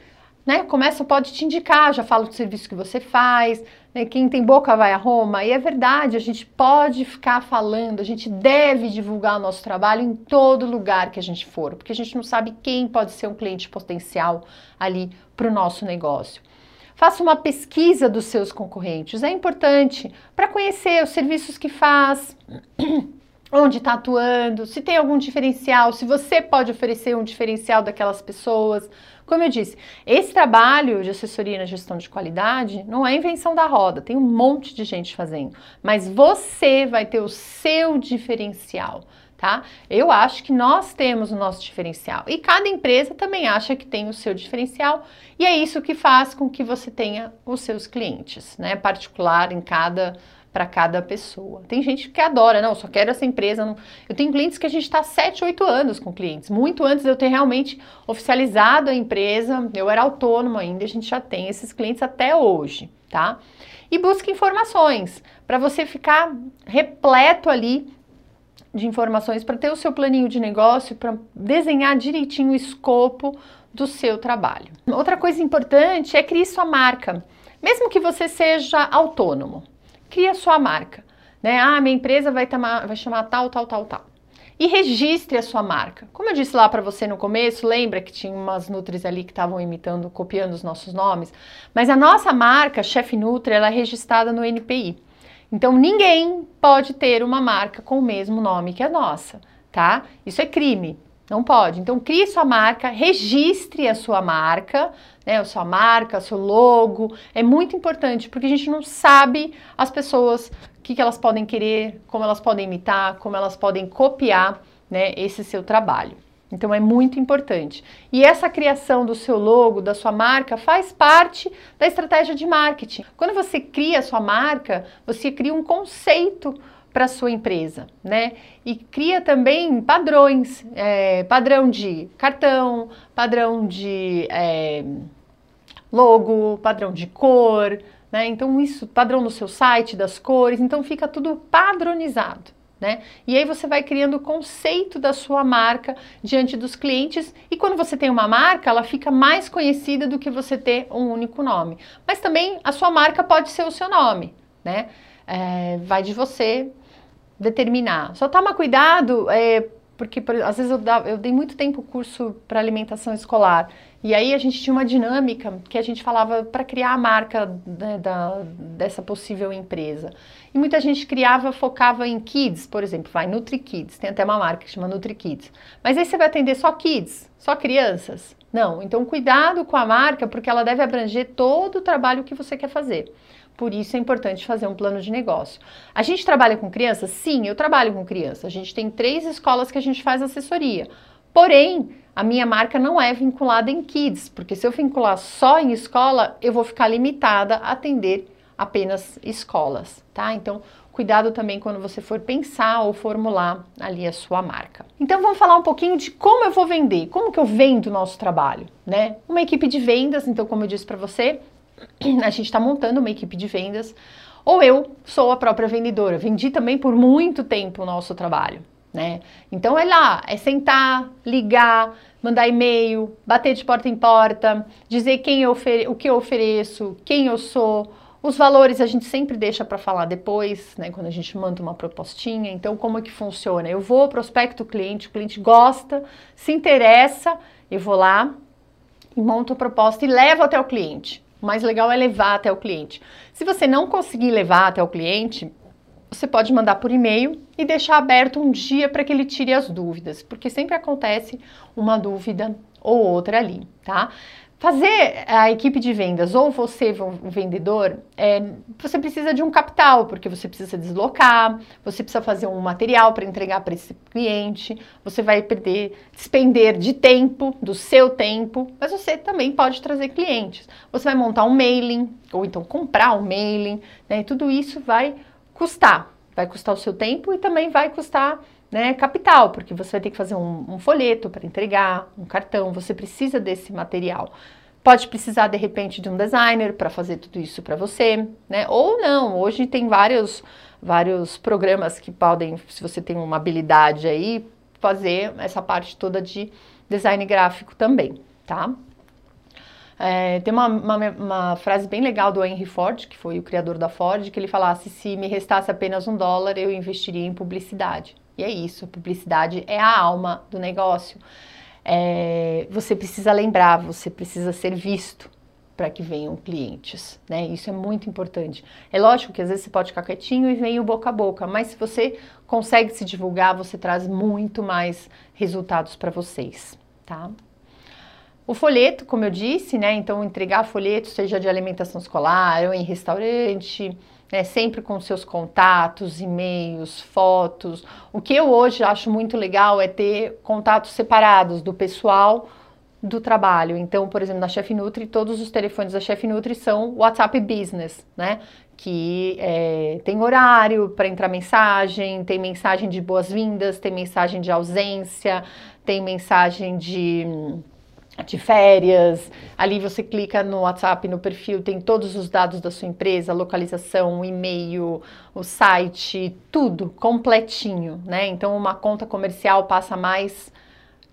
Speaker 1: né? Começa, pode te indicar, já fala do serviço que você faz, né? Quem tem boca vai a Roma. E é verdade, a gente pode ficar falando, a gente deve divulgar o nosso trabalho em todo lugar que a gente for, porque a gente não sabe quem pode ser um cliente potencial ali para o nosso negócio. Faça uma pesquisa dos seus concorrentes, é importante para conhecer os serviços que faz. onde está atuando, se tem algum diferencial, se você pode oferecer um diferencial daquelas pessoas. Como eu disse, esse trabalho de assessoria na gestão de qualidade não é invenção da roda, tem um monte de gente fazendo, mas você vai ter o seu diferencial. Tá? Eu acho que nós temos o nosso diferencial e cada empresa também acha que tem o seu diferencial e é isso que faz com que você tenha os seus clientes, né? Particular em cada para cada pessoa. Tem gente que adora, não, só quero essa empresa. Não. Eu tenho clientes que a gente está 7, 8 anos com clientes, muito antes de eu ter realmente oficializado a empresa, eu era autônomo ainda, a gente já tem esses clientes até hoje, tá? E busque informações para você ficar repleto ali de informações para ter o seu planinho de negócio, para desenhar direitinho o escopo do seu trabalho. Outra coisa importante é criar sua marca. Mesmo que você seja autônomo, cria sua marca. Né? Ah, minha empresa vai, tamar, vai chamar tal, tal, tal, tal. E registre a sua marca. Como eu disse lá para você no começo, lembra que tinha umas Nutris ali que estavam imitando, copiando os nossos nomes? Mas a nossa marca, Chef Nutri, ela é registrada no NPI. Então ninguém pode ter uma marca com o mesmo nome que a nossa, tá? Isso é crime. Não pode. Então, crie sua marca, registre a sua marca, né? A sua marca, seu logo. É muito importante, porque a gente não sabe as pessoas, o que, que elas podem querer, como elas podem imitar, como elas podem copiar né, esse seu trabalho. Então é muito importante. E essa criação do seu logo, da sua marca, faz parte da estratégia de marketing. Quando você cria a sua marca, você cria um conceito para sua empresa, né? E cria também padrões, é, padrão de cartão, padrão de é, logo, padrão de cor, né? Então isso, padrão no seu site, das cores, então fica tudo padronizado. Né? E aí você vai criando o conceito da sua marca diante dos clientes e quando você tem uma marca, ela fica mais conhecida do que você ter um único nome. Mas também a sua marca pode ser o seu nome, né? É, vai de você determinar. Só toma cuidado, é, porque por, às vezes eu, eu dei muito tempo curso para alimentação escolar e aí a gente tinha uma dinâmica que a gente falava para criar a marca né, da, dessa possível empresa. E muita gente criava, focava em kids, por exemplo, vai Nutri Kids, tem até uma marca que chama Nutri Kids. Mas aí você vai atender só kids, só crianças? Não, então cuidado com a marca porque ela deve abranger todo o trabalho que você quer fazer. Por isso é importante fazer um plano de negócio. A gente trabalha com crianças? Sim, eu trabalho com crianças. A gente tem três escolas que a gente faz assessoria. Porém, a minha marca não é vinculada em kids, porque se eu vincular só em escola, eu vou ficar limitada a atender apenas escolas, tá? Então, cuidado também quando você for pensar ou formular ali a sua marca. Então, vamos falar um pouquinho de como eu vou vender, como que eu vendo o nosso trabalho, né? Uma equipe de vendas, então, como eu disse para você, a gente está montando uma equipe de vendas, ou eu sou a própria vendedora. Vendi também por muito tempo o nosso trabalho, né? Então é lá, é sentar, ligar, mandar e-mail, bater de porta em porta, dizer quem eu o que eu ofereço, quem eu sou, Os valores a gente sempre deixa para falar depois, né, quando a gente manda uma propostinha. Então, como é que funciona? Eu vou prospecto o cliente, o cliente gosta, se interessa, eu vou lá e monto a proposta e levo até o cliente. O mais legal é levar até o cliente. Se você não conseguir levar até o cliente, você pode mandar por e-mail e deixar aberto um dia para que ele tire as dúvidas, porque sempre acontece uma dúvida ou outra ali, tá? Fazer a equipe de vendas ou você, o vendedor, é, você precisa de um capital, porque você precisa deslocar, você precisa fazer um material para entregar para esse cliente, você vai perder, despender de tempo, do seu tempo, mas você também pode trazer clientes. Você vai montar um mailing, ou então comprar um mailing, né? Tudo isso vai custar. Vai custar o seu tempo e também vai custar né, capital, porque você vai ter que fazer um, um folheto para entregar, um cartão, você precisa desse material. Pode precisar de repente de um designer para fazer tudo isso para você, né? Ou não, hoje tem vários vários programas que podem, se você tem uma habilidade aí, fazer essa parte toda de design gráfico também, tá? É, tem uma, uma, uma, frase bem legal do Henry Ford, que foi o criador da Ford, que ele falasse: se me restasse apenas um dólar, eu investiria em publicidade. E é isso, publicidade é a alma do negócio. É, você precisa lembrar, você precisa ser visto para que venham clientes, né? Isso é muito importante. É lógico que às vezes você pode ficar quietinho e vem o boca a boca, mas se você consegue se divulgar, você traz muito mais resultados para vocês, tá? O folheto, como eu disse, né? Então entregar folheto, seja de alimentação escolar ou em restaurante, né, sempre com seus contatos, e-mails, fotos. O que eu hoje acho muito legal é ter contatos separados do pessoal do trabalho. Então, por exemplo, na Chef Nutri, todos os telefones da Chef Nutri são WhatsApp Business, né? Que é, tem horário para entrar mensagem, tem mensagem de boas-vindas, tem mensagem de ausência, tem mensagem de de férias. Ali você clica no WhatsApp, no perfil, tem todos os dados da sua empresa, localização, e-mail, o site, tudo completinho, né? Então uma conta comercial passa mais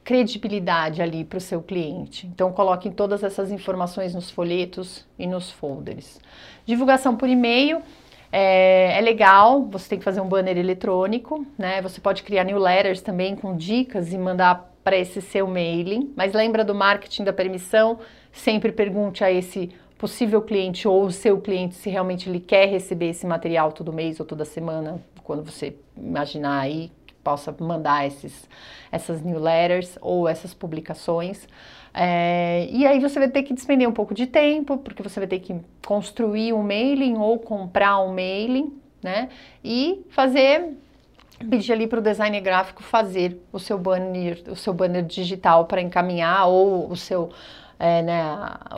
Speaker 1: credibilidade ali para o seu cliente. Então coloquem todas essas informações nos folhetos e nos folders. Divulgação por e-mail. É, é, legal, você tem que fazer um banner eletrônico, né? Você pode criar newsletters também com dicas e mandar para esse seu mailing, mas lembra do marketing da permissão? Sempre pergunte a esse possível cliente ou o seu cliente se realmente ele quer receber esse material todo mês ou toda semana, quando você imaginar aí que possa mandar esses, essas newsletters ou essas publicações. É, e aí você vai ter que despender um pouco de tempo, porque você vai ter que construir um mailing ou comprar um mailing, né? E fazer pedir ali para o designer gráfico fazer o seu banner, o seu banner digital para encaminhar ou o seu é, né,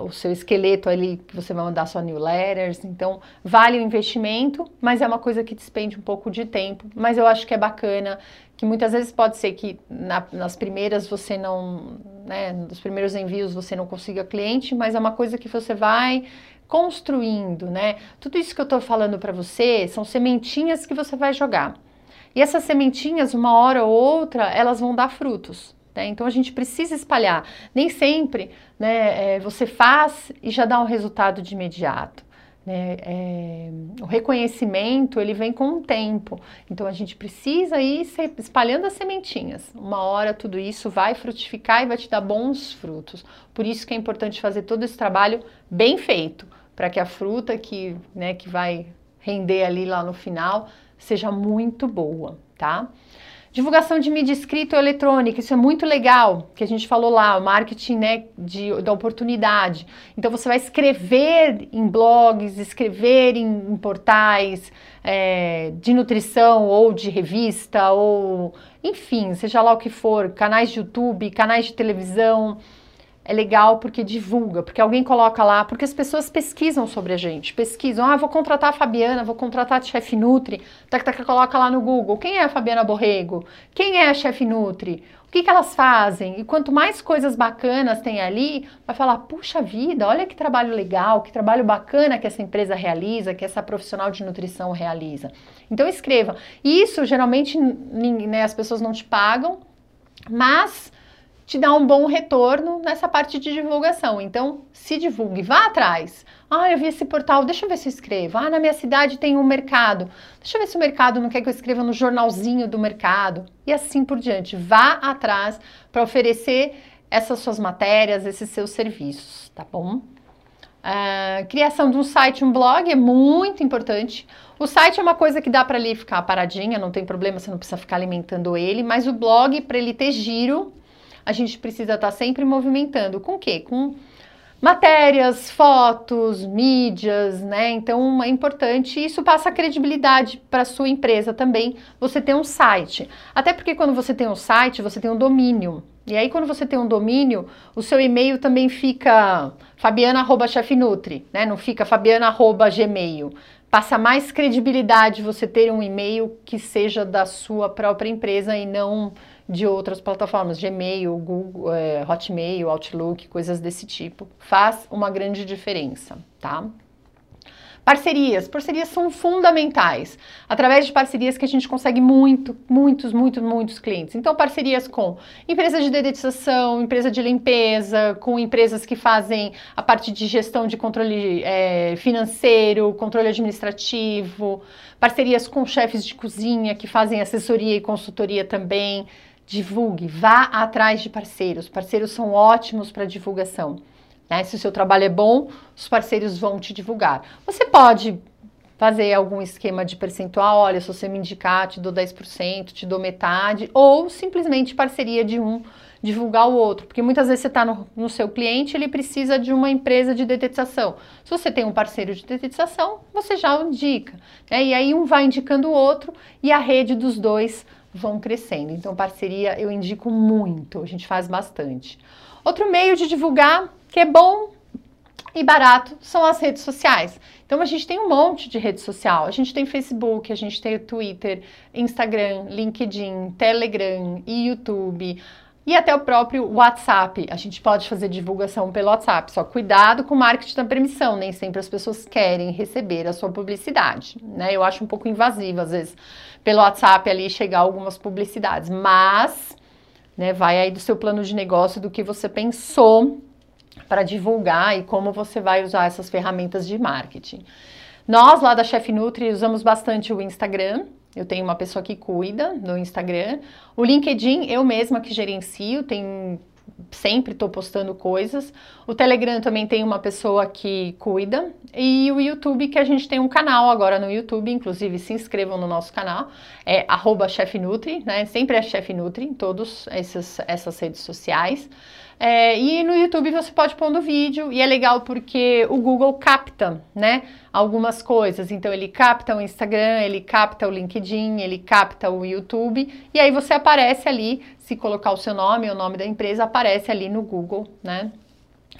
Speaker 1: o seu esqueleto ali que você vai mandar sua newsletters. Então, vale o investimento, mas é uma coisa que despende um pouco de tempo. Mas eu acho que é bacana, que muitas vezes pode ser que na, nas primeiras você não, né, nos primeiros envios você não consiga cliente, mas é uma coisa que você vai construindo, né? Tudo isso que eu estou falando para você são sementinhas que você vai jogar. E essas sementinhas, uma hora ou outra, elas vão dar frutos. Né? Então a gente precisa espalhar. Nem sempre né, é, você faz e já dá um resultado de imediato. Né? É, o reconhecimento ele vem com o tempo. Então a gente precisa ir espalhando as sementinhas. Uma hora tudo isso vai frutificar e vai te dar bons frutos. Por isso que é importante fazer todo esse trabalho bem feito, para que a fruta que, né, que vai render ali lá no final seja muito boa, tá? Divulgação de mídia escrita ou eletrônica, isso é muito legal, que a gente falou lá, o marketing né, de, da oportunidade. Então você vai escrever em blogs, escrever em, em portais é, de nutrição ou de revista, ou enfim, seja lá o que for, canais de YouTube, canais de televisão é legal porque divulga, porque alguém coloca lá, porque as pessoas pesquisam sobre a gente, pesquisam, ah, vou contratar a Fabiana, vou contratar a chefe Nutri, tá, tá, coloca lá no Google, quem é a Fabiana Borrego? Quem é a chefe Nutri? O que, que elas fazem? E quanto mais coisas bacanas tem ali, vai falar, puxa vida, olha que trabalho legal, que trabalho bacana que essa empresa realiza, que essa profissional de nutrição realiza. Então escreva. Isso geralmente né, as pessoas não te pagam, mas te dá um bom retorno nessa parte de divulgação. Então, se divulgue, vá atrás. Ah, eu vi esse portal, deixa eu ver se eu escrevo. Ah, na minha cidade tem um mercado. Deixa eu ver se o mercado não quer que eu escreva no jornalzinho do mercado. E assim por diante. Vá atrás para oferecer essas suas matérias, esses seus serviços, tá bom? Uh, criação de um site, um blog é muito importante. O site é uma coisa que dá para ali ficar paradinha, não tem problema, você não precisa ficar alimentando ele, mas o blog, para ele ter giro, a gente precisa estar tá sempre movimentando. Com o quê? Com matérias, fotos, mídias, né? Então é importante. Isso passa credibilidade para sua empresa também. Você ter um site, até porque quando você tem um site, você tem um domínio. E aí, quando você tem um domínio, o seu e-mail também fica fabiana.chefnutri, né? Não fica fabiana.gmail. Passa mais credibilidade você ter um e-mail que seja da sua própria empresa e não de outras plataformas, Gmail, Google, é, Hotmail, Outlook, coisas desse tipo. Faz uma grande diferença, tá? Parcerias. Parcerias são fundamentais. Através de parcerias que a gente consegue muito, muitos, muitos, muitos clientes. Então, parcerias com empresas de dedetização, empresa de limpeza, com empresas que fazem a parte de gestão de controle é, financeiro, controle administrativo, parcerias com chefes de cozinha que fazem assessoria e consultoria também. Divulgue, vá atrás de parceiros. Parceiros são ótimos para divulgação. Né? Se o seu trabalho é bom, os parceiros vão te divulgar. Você pode fazer algum esquema de percentual, olha, se você me indicar, te dou 10%, te dou metade, ou simplesmente parceria de um divulgar o outro, porque muitas vezes você está no, no, seu cliente, ele precisa de uma empresa de detetização. Se você tem um parceiro de detetização, você já indica, né? E aí um vai indicando o outro e a rede dos dois vão crescendo. Então, parceria eu indico muito, a gente faz bastante. Outro meio de divulgar que é bom e barato são as redes sociais. Então a gente tem um monte de rede social. A gente tem Facebook, a gente tem Twitter, Instagram, LinkedIn, Telegram e YouTube. E até o próprio WhatsApp. A gente pode fazer divulgação pelo WhatsApp. Só cuidado com o marketing da permissão. Nem sempre as pessoas querem receber a sua publicidade. Né? Eu acho um pouco invasivo, às vezes, pelo WhatsApp ali chegar algumas publicidades. Mas né, vai aí do seu plano de negócio, do que você pensou para divulgar e como você vai usar essas ferramentas de marketing. Nós lá da Chef Nutri usamos bastante o Instagram. Eu tenho uma pessoa que cuida do Instagram. O LinkedIn eu mesma que gerencio, tem sempre estou postando coisas. O Telegram também tem uma pessoa que cuida. E o YouTube, que a gente tem um canal agora no YouTube, inclusive se inscrevam no nosso canal, é arroba chefnutri, né? Sempre é Chef Nutri em todas essas, essas redes sociais. É, e no YouTube você pode pôr no vídeo e é legal porque o Google capta, né, algumas coisas. Então ele capta o Instagram, ele capta o LinkedIn, ele capta o YouTube e aí você aparece ali, se colocar o seu nome, o nome da empresa, aparece ali no Google, né?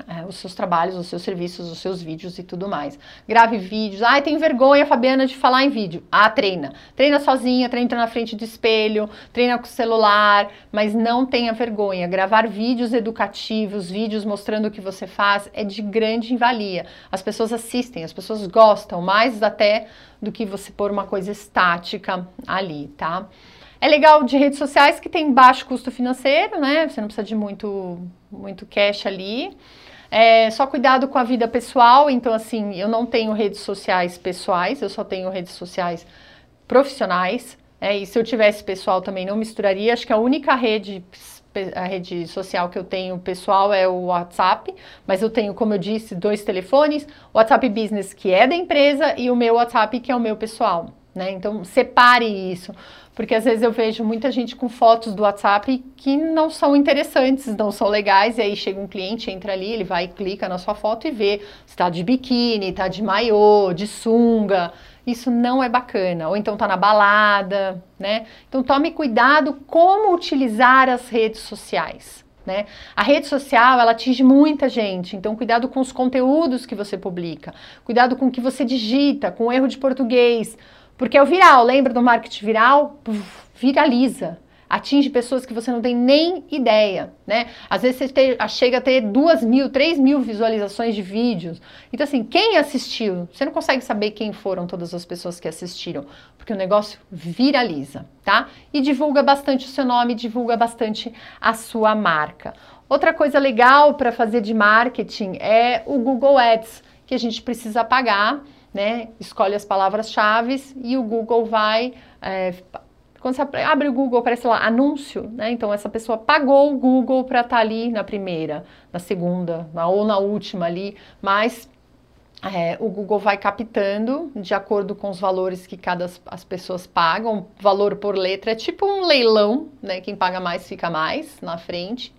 Speaker 1: É, os seus trabalhos, os seus serviços, os seus vídeos e tudo mais. Grave vídeos. Ai, tenho vergonha, Fabiana, de falar em vídeo. Ah, treina. Treina sozinha, treina na frente do espelho, treina com o celular, mas não tenha vergonha. Gravar vídeos educativos, vídeos mostrando o que você faz é de grande valia. As pessoas assistem, as pessoas gostam, mais até do que você pôr uma coisa estática ali, tá? É legal de redes sociais que tem baixo custo financeiro, né? Você não precisa de muito, muito cash ali. É, só cuidado com a vida pessoal, então assim, eu não tenho redes sociais pessoais, eu só tenho redes sociais profissionais. É, e se eu tivesse pessoal também não misturaria. Acho que a única rede a rede social que eu tenho pessoal é o WhatsApp, mas eu tenho, como eu disse, dois telefones, o WhatsApp Business que é da empresa e o meu WhatsApp que é o meu pessoal, né? Então separe isso. Porque às vezes eu vejo muita gente com fotos do WhatsApp que não são interessantes, não são legais, e aí chega um cliente, entra ali, ele vai clica na sua foto e vê se tá de biquíni, tá de maiô, de sunga. Isso não é bacana. Ou então tá na balada, né? Então tome cuidado como utilizar as redes sociais. Né? A rede social ela atinge muita gente, então cuidado com os conteúdos que você publica, cuidado com o que você digita, com o erro de português, porque é o viral, lembra do marketing viral? viraliza. atinge pessoas que você não tem nem ideia, né? Às vezes você chega a ter duas mil, três mil visualizações de vídeos. Então, assim, quem assistiu? Você não consegue saber quem foram todas as pessoas que assistiram, porque o negócio viraliza, tá? E divulga bastante o seu nome, divulga bastante a sua marca. Outra coisa legal para fazer de marketing é o Google Ads, que a gente precisa pagar, né? Escolhe as palavras-chave e o Google vai é, quando você abre o Google, aparece lá anúncio, né? Então essa pessoa pagou o Google para estar tá ali na primeira, na segunda, na, ou na última ali, mas é, o Google vai captando de acordo com os valores que cada as pessoas pagam, valor por letra, é tipo um leilão, né? Quem paga mais fica mais na frente.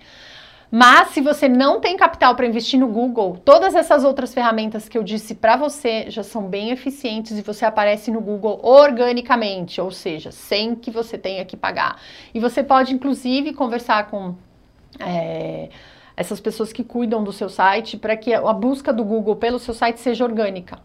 Speaker 1: Mas se você não tem capital para investir no Google, todas essas outras ferramentas que eu disse para você já são bem eficientes e você aparece no Google organicamente, ou seja, sem que você tenha que pagar. E você pode inclusive conversar com é, essas pessoas que cuidam do seu site para que a busca do Google pelo seu site seja orgânica,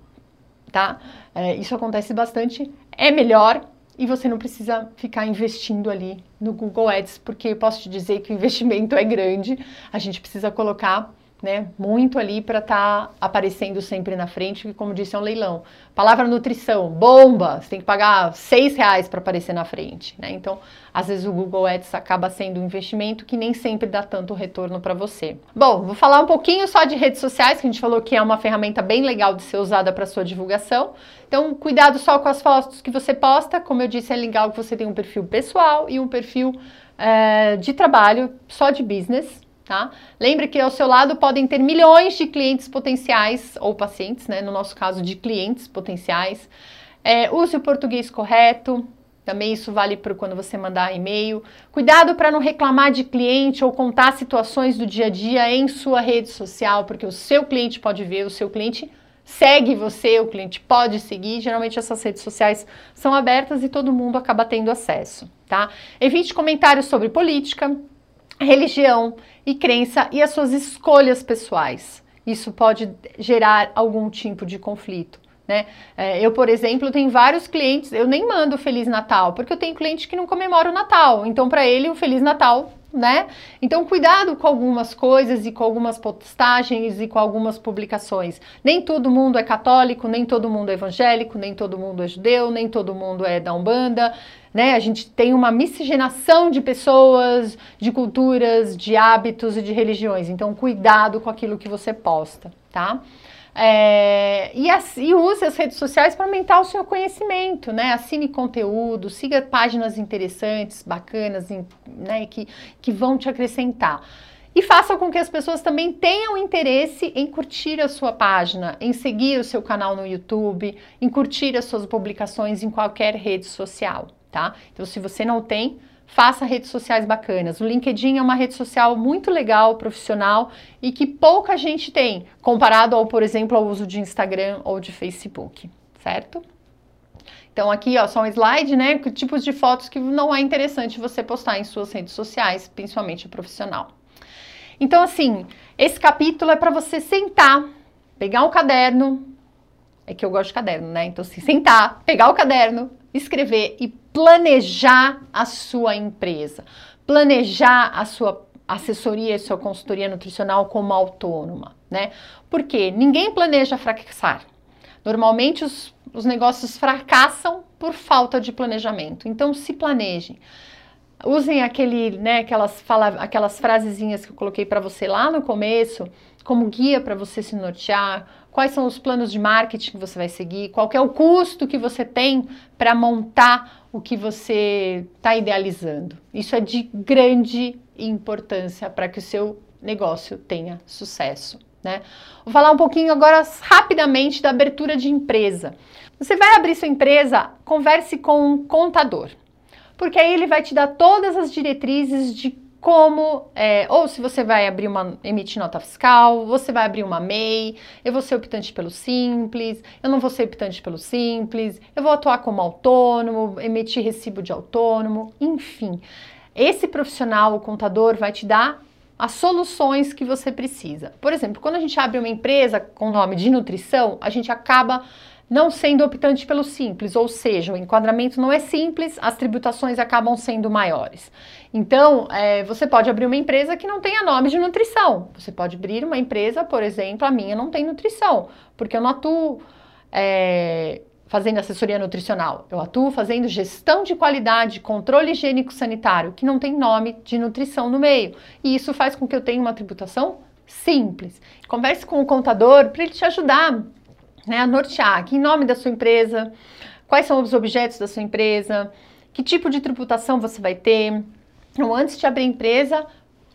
Speaker 1: tá? É, isso acontece bastante. É melhor, e você não precisa ficar investindo ali no Google Ads, porque eu posso te dizer que o investimento é grande, a gente precisa colocar né, muito ali para estar tá aparecendo sempre na frente, que como disse é um leilão. Palavra nutrição, bomba, você tem que pagar seis reais para aparecer na frente, né? Então, às vezes o Google Ads acaba sendo um investimento que nem sempre dá tanto retorno para você. Bom, vou falar um pouquinho só de redes sociais, que a gente falou que é uma ferramenta bem legal de ser usada para sua divulgação. Então, cuidado só com as fotos que você posta. Como eu disse, é legal que você tenha um perfil pessoal e um perfil é, de trabalho, só de business tá? Lembre que ao seu lado podem ter milhões de clientes potenciais ou pacientes, né? No nosso caso, de clientes potenciais. É, use o português correto. Também isso vale para quando você mandar e-mail. Cuidado para não reclamar de cliente ou contar situações do dia a dia em sua rede social, porque o seu cliente pode ver, o seu cliente segue você, o cliente pode seguir. Geralmente essas redes sociais são abertas e todo mundo acaba tendo acesso, tá? Evite comentários sobre política, religião e crença e as suas escolhas pessoais. Isso pode gerar algum tipo de conflito. Né? É, eu, por exemplo, tenho vários clientes, eu nem mando Feliz Natal, porque eu tenho cliente que não comemora o Natal. Então, para ele, o Feliz Natal né? Então, cuidado com algumas coisas e com algumas postagens e com algumas publicações. Nem todo mundo é católico, nem todo mundo é evangélico, nem todo mundo é judeu, nem todo mundo é da Umbanda, né? A gente tem uma miscigenação de pessoas, de culturas, de hábitos e de religiões. Então, cuidado com aquilo que você posta, tá? É, e, e, use as redes sociais para aumentar o seu conhecimento, né? Assine conteúdo, siga páginas interessantes, bacanas, né? Que, que vão te acrescentar. E faça com que as pessoas também tenham interesse em curtir a sua página, em seguir o seu canal no YouTube, em curtir as suas publicações em qualquer rede social, tá? Então, se você não tem, faça redes sociais bacanas. O LinkedIn é uma rede social muito legal, profissional e que pouca gente tem, comparado ao, por exemplo, ao uso de Instagram ou de Facebook, certo? Então aqui, ó, só um slide, né, tipos de fotos que não é interessante você postar em suas redes sociais, principalmente profissional. Então assim, esse capítulo é para você sentar, pegar um caderno, é que eu gosto de caderno, né? Então assim, sentar, pegar o caderno, escrever e planejar a sua empresa, planejar a sua assessoria e sua consultoria nutricional como autônoma, né? Porque ninguém planeja fracassar. Normalmente os, os negócios fracassam por falta de planejamento. Então se planejem. Usem aquele, né, aquelas, fala, aquelas frasezinhas que eu coloquei para você lá no começo, como guia para você se nortear, quais são os planos de marketing que você vai seguir, qual é o custo que você tem para montar o que você está idealizando. Isso é de grande importância para que o seu negócio tenha sucesso. Né? Vou falar um pouquinho agora rapidamente da abertura de empresa. Você vai abrir sua empresa, converse com um contador, porque aí ele vai te dar todas as diretrizes de como, é, ou se você vai abrir uma, emitir nota fiscal, você vai abrir uma MEI, eu vou ser optante pelo Simples, eu não vou ser optante pelo Simples, eu vou atuar como autônomo, emitir recibo de autônomo, enfim. Esse profissional, o contador, vai te dar as soluções que você precisa. Por exemplo, quando a gente abre uma empresa com nome de nutrição, a gente acaba não sendo optante pelo simples, ou seja, o enquadramento não é simples, as tributações acabam sendo maiores. Então, é, você pode abrir uma empresa que não tenha nome de nutrição. Você pode abrir uma empresa, por exemplo, a minha não tem nutrição, porque eu não atuo é, fazendo assessoria nutricional. Eu atuo fazendo gestão de qualidade, controle higiênico sanitário, que não tem nome de nutrição no meio. E isso faz com que eu tenha uma tributação simples. Converse com o contador para ele te ajudar né, a nortear que em nome da sua empresa, quais são os objetos da sua empresa, que tipo de tributação você vai ter. Então, antes de abrir a empresa,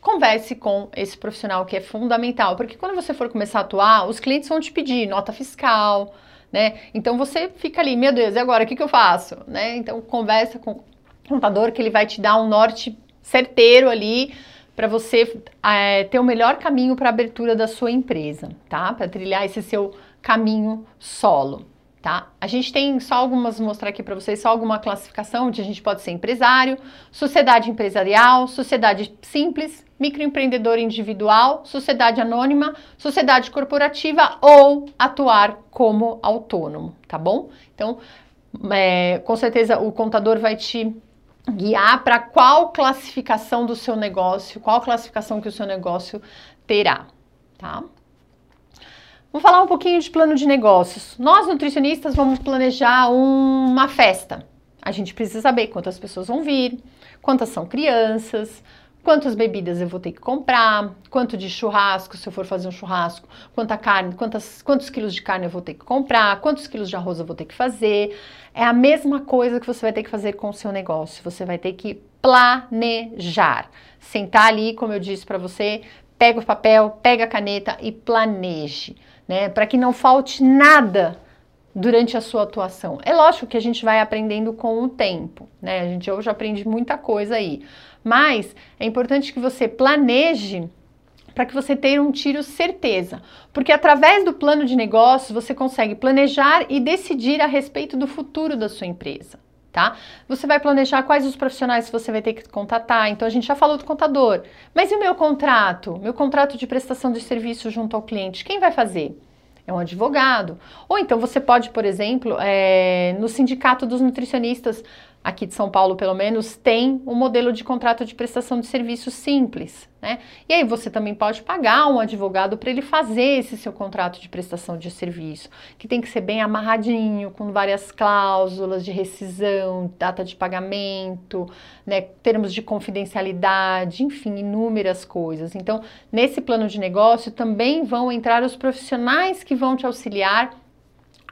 Speaker 1: converse com esse profissional que é fundamental, porque quando você for começar a atuar, os clientes vão te pedir nota fiscal, né? Então você fica ali, meu Deus, e agora o que, que eu faço? Né? Então conversa com o contador que ele vai te dar um norte certeiro ali para você é, ter o melhor caminho para a abertura da sua empresa, tá? Para trilhar esse seu caminho solo, tá? A gente tem só algumas, mostrar aqui para vocês, só alguma classificação onde a gente pode ser empresário, sociedade empresarial, sociedade simples, microempreendedor individual, sociedade anônima, sociedade corporativa ou atuar como autônomo, tá bom? Então, é, com certeza o contador vai te guiar para qual classificação do seu negócio, qual classificação que o seu negócio terá, tá? Vamos falar um pouquinho de plano de negócios. Nós, nutricionistas, vamos planejar uma festa. A gente precisa saber quantas pessoas vão vir, quantas são crianças, quantas bebidas eu vou ter que comprar, quanto de churrasco, se eu for fazer um churrasco, quanta carne, quantas, quantos quilos de carne eu vou ter que comprar, quantos quilos de arroz eu vou ter que fazer. É a mesma coisa que você vai ter que fazer com o seu negócio. Você vai ter que planejar. Sentar ali, como eu disse para você, pega o papel, pega a caneta e planeje né? Para que não falte nada durante a sua atuação. É lógico que a gente vai aprendendo com o tempo, né? A gente hoje aprende muita coisa aí. Mas é importante que você planeje para que você tenha um tiro certeza. Porque através do plano de negócios você consegue planejar e decidir a respeito do futuro da sua empresa. Tá? Você vai planejar quais os profissionais você vai ter que contatar. Então a gente já falou do contador. Mas e o meu contrato? Meu contrato de prestação de serviço junto ao cliente, quem vai fazer? É um advogado. Ou então você pode, por exemplo, é, no sindicato dos nutricionistas, aqui de São Paulo pelo menos, tem um modelo de contrato de prestação de serviço simples, né? E aí você também pode pagar um advogado para ele fazer esse seu contrato de prestação de serviço, que tem que ser bem amarradinho, com várias cláusulas de rescisão, data de pagamento, né, termos de confidencialidade, enfim, inúmeras coisas. Então, nesse plano de negócio também vão entrar os profissionais que vão te auxiliar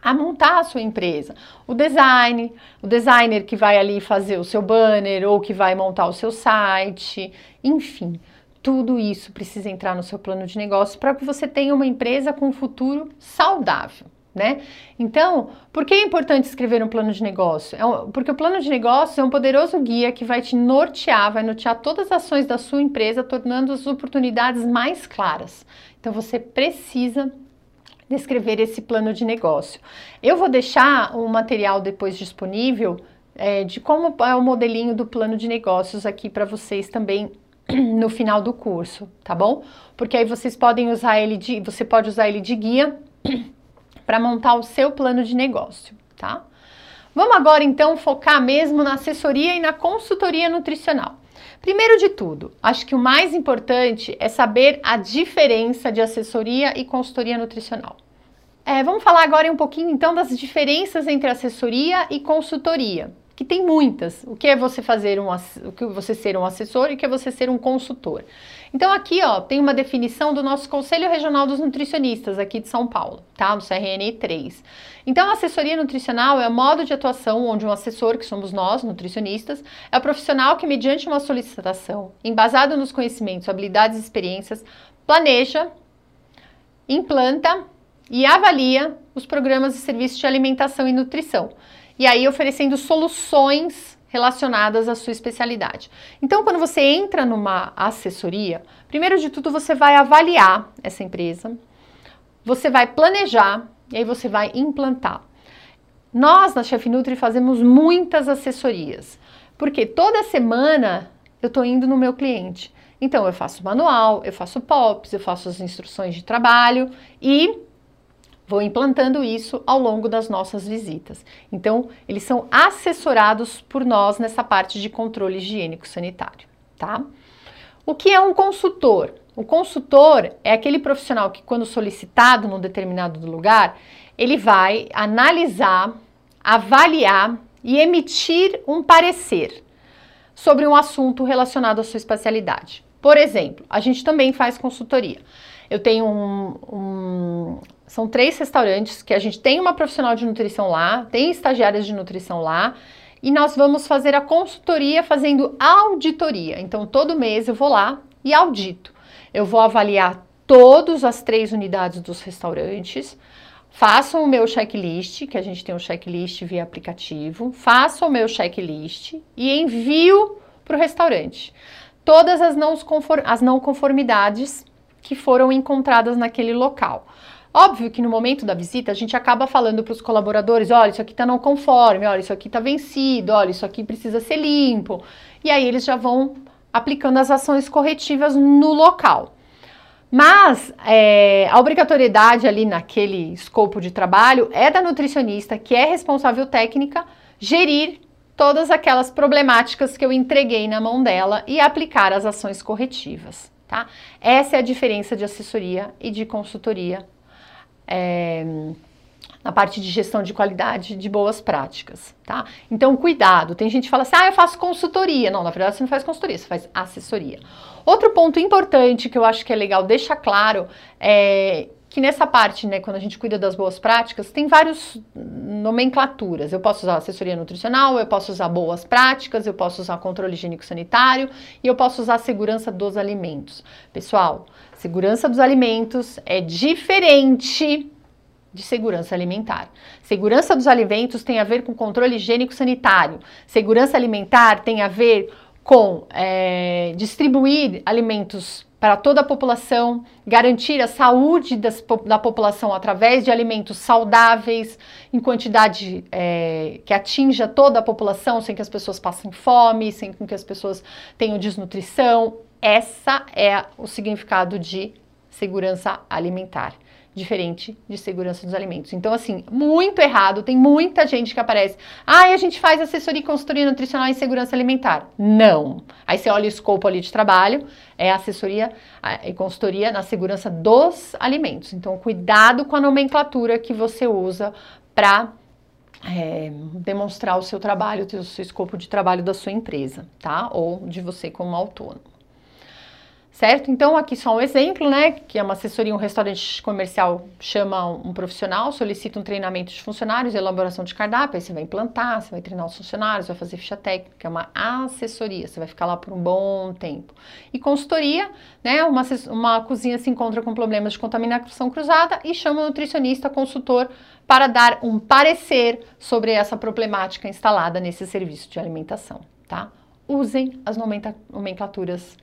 Speaker 1: a montar a sua empresa. O design, o designer que vai ali fazer o seu banner ou que vai montar o seu site, enfim, tudo isso precisa entrar no seu plano de negócio para que você tenha uma empresa com um futuro saudável. Né? Então, por que é importante escrever um plano de negócio? É um, porque o plano de negócio é um poderoso guia que vai te nortear, vai nortear todas as ações da sua empresa, tornando as oportunidades mais claras. Então, você precisa descrever esse plano de negócio. Eu vou deixar um material depois disponível é, de como é o modelinho do plano de negócios aqui para vocês também no final do curso, tá bom? Porque aí vocês podem usar ele de, você pode usar ele de guia para montar o seu plano de negócio, tá? Vamos agora então focar mesmo na assessoria e na consultoria nutricional. Primeiro de tudo, acho que o mais importante é saber a diferença de assessoria e consultoria nutricional. É, vamos falar agora um pouquinho então das diferenças entre assessoria e consultoria, que tem muitas. O que é você fazer um, o que é você ser um assessor e o que é você ser um consultor. Então aqui, ó, tem uma definição do nosso Conselho Regional dos Nutricionistas aqui de São Paulo, tá? Do CRN 3. Então, a assessoria nutricional é o modo de atuação onde um assessor, que somos nós, nutricionistas, é o profissional que, mediante uma solicitação, embasado nos conhecimentos, habilidades e experiências, planeja, implanta e avalia os programas e serviços de alimentação e nutrição. E aí oferecendo soluções relacionadas à sua especialidade. Então, quando você entra numa assessoria, primeiro de tudo você vai avaliar essa empresa, você vai planejar e aí você vai implantar. Nós na Chef Nutri fazemos muitas assessorias, porque toda semana eu estou indo no meu cliente. Então eu faço manual, eu faço POPs, eu faço as instruções de trabalho e vou implantando isso ao longo das nossas visitas. Então, eles são assessorados por nós nessa parte de controle higiênico sanitário, tá? O que é um consultor? O consultor é aquele profissional que, quando solicitado num determinado lugar, ele vai analisar, avaliar e emitir um parecer sobre um assunto relacionado à sua especialidade. Por exemplo, a gente também faz consultoria. Eu tenho um, um, São três restaurantes que a gente tem uma profissional de nutrição lá, tem estagiárias de nutrição lá, e nós vamos fazer a consultoria fazendo auditoria. Então, todo mês eu vou lá e audito. Eu vou avaliar todas as três unidades dos restaurantes, façam o meu checklist, que a gente tem um checklist via aplicativo, façam o meu checklist e envio para o restaurante. Todas as não, as não conformidades que foram encontradas naquele local. Óbvio que no momento da visita a gente acaba falando para os colaboradores: olha, isso aqui está não conforme, olha, isso aqui está vencido, olha, isso aqui precisa ser limpo. E aí eles já vão aplicando as ações corretivas no local. Mas é, a obrigatoriedade ali naquele escopo de trabalho é da nutricionista, que é responsável técnica, gerir todas aquelas problemáticas que eu entreguei na mão dela e aplicar as ações corretivas tá? Essa é a diferença de assessoria e de consultoria é, na parte de gestão de qualidade de boas práticas, tá? Então, cuidado. Tem gente que fala assim, ah, eu faço consultoria. Não, na verdade você não faz consultoria, você faz assessoria. Outro ponto importante que eu acho que é legal deixar claro é que nessa parte, né, quando a gente cuida das boas práticas, tem várias nomenclaturas. Eu posso usar assessoria nutricional, eu posso usar boas práticas, eu posso usar controle higiênico sanitário e eu posso usar segurança dos alimentos. Pessoal, segurança dos alimentos é diferente de segurança alimentar. Segurança dos alimentos tem a ver com controle higiênico sanitário. Segurança alimentar tem a ver com é, distribuir alimentos para toda a população, garantir a saúde das, da população através de alimentos saudáveis, em quantidade é, que atinja toda a população, sem que as pessoas passem fome, sem que as pessoas tenham desnutrição. Essa é o significado de segurança alimentar diferente de segurança dos alimentos. Então, assim, muito errado. Tem muita gente que aparece. Ah, a gente faz assessoria e consultoria nutricional em segurança alimentar. Não. Aí você olha o escopo ali de trabalho, é assessoria e consultoria na segurança dos alimentos. Então, cuidado com a nomenclatura que você usa para é, demonstrar o seu trabalho, o seu escopo de trabalho da sua empresa, tá? Ou de você como autônomo certo? Então, aqui só um exemplo, né? Que é uma assessoria, um restaurante comercial chama um profissional, solicita um treinamento de funcionários, elaboração de cardápio, aí você vai implantar, você vai treinar os funcionários, vai fazer ficha técnica, é uma assessoria, você vai ficar lá por um bom tempo. E consultoria, né? Uma, uma cozinha se encontra com problemas de contaminação cruzada e chama o nutricionista, consultor, para dar um parecer sobre essa problemática instalada nesse serviço de alimentação, tá? Usem as nomenclaturas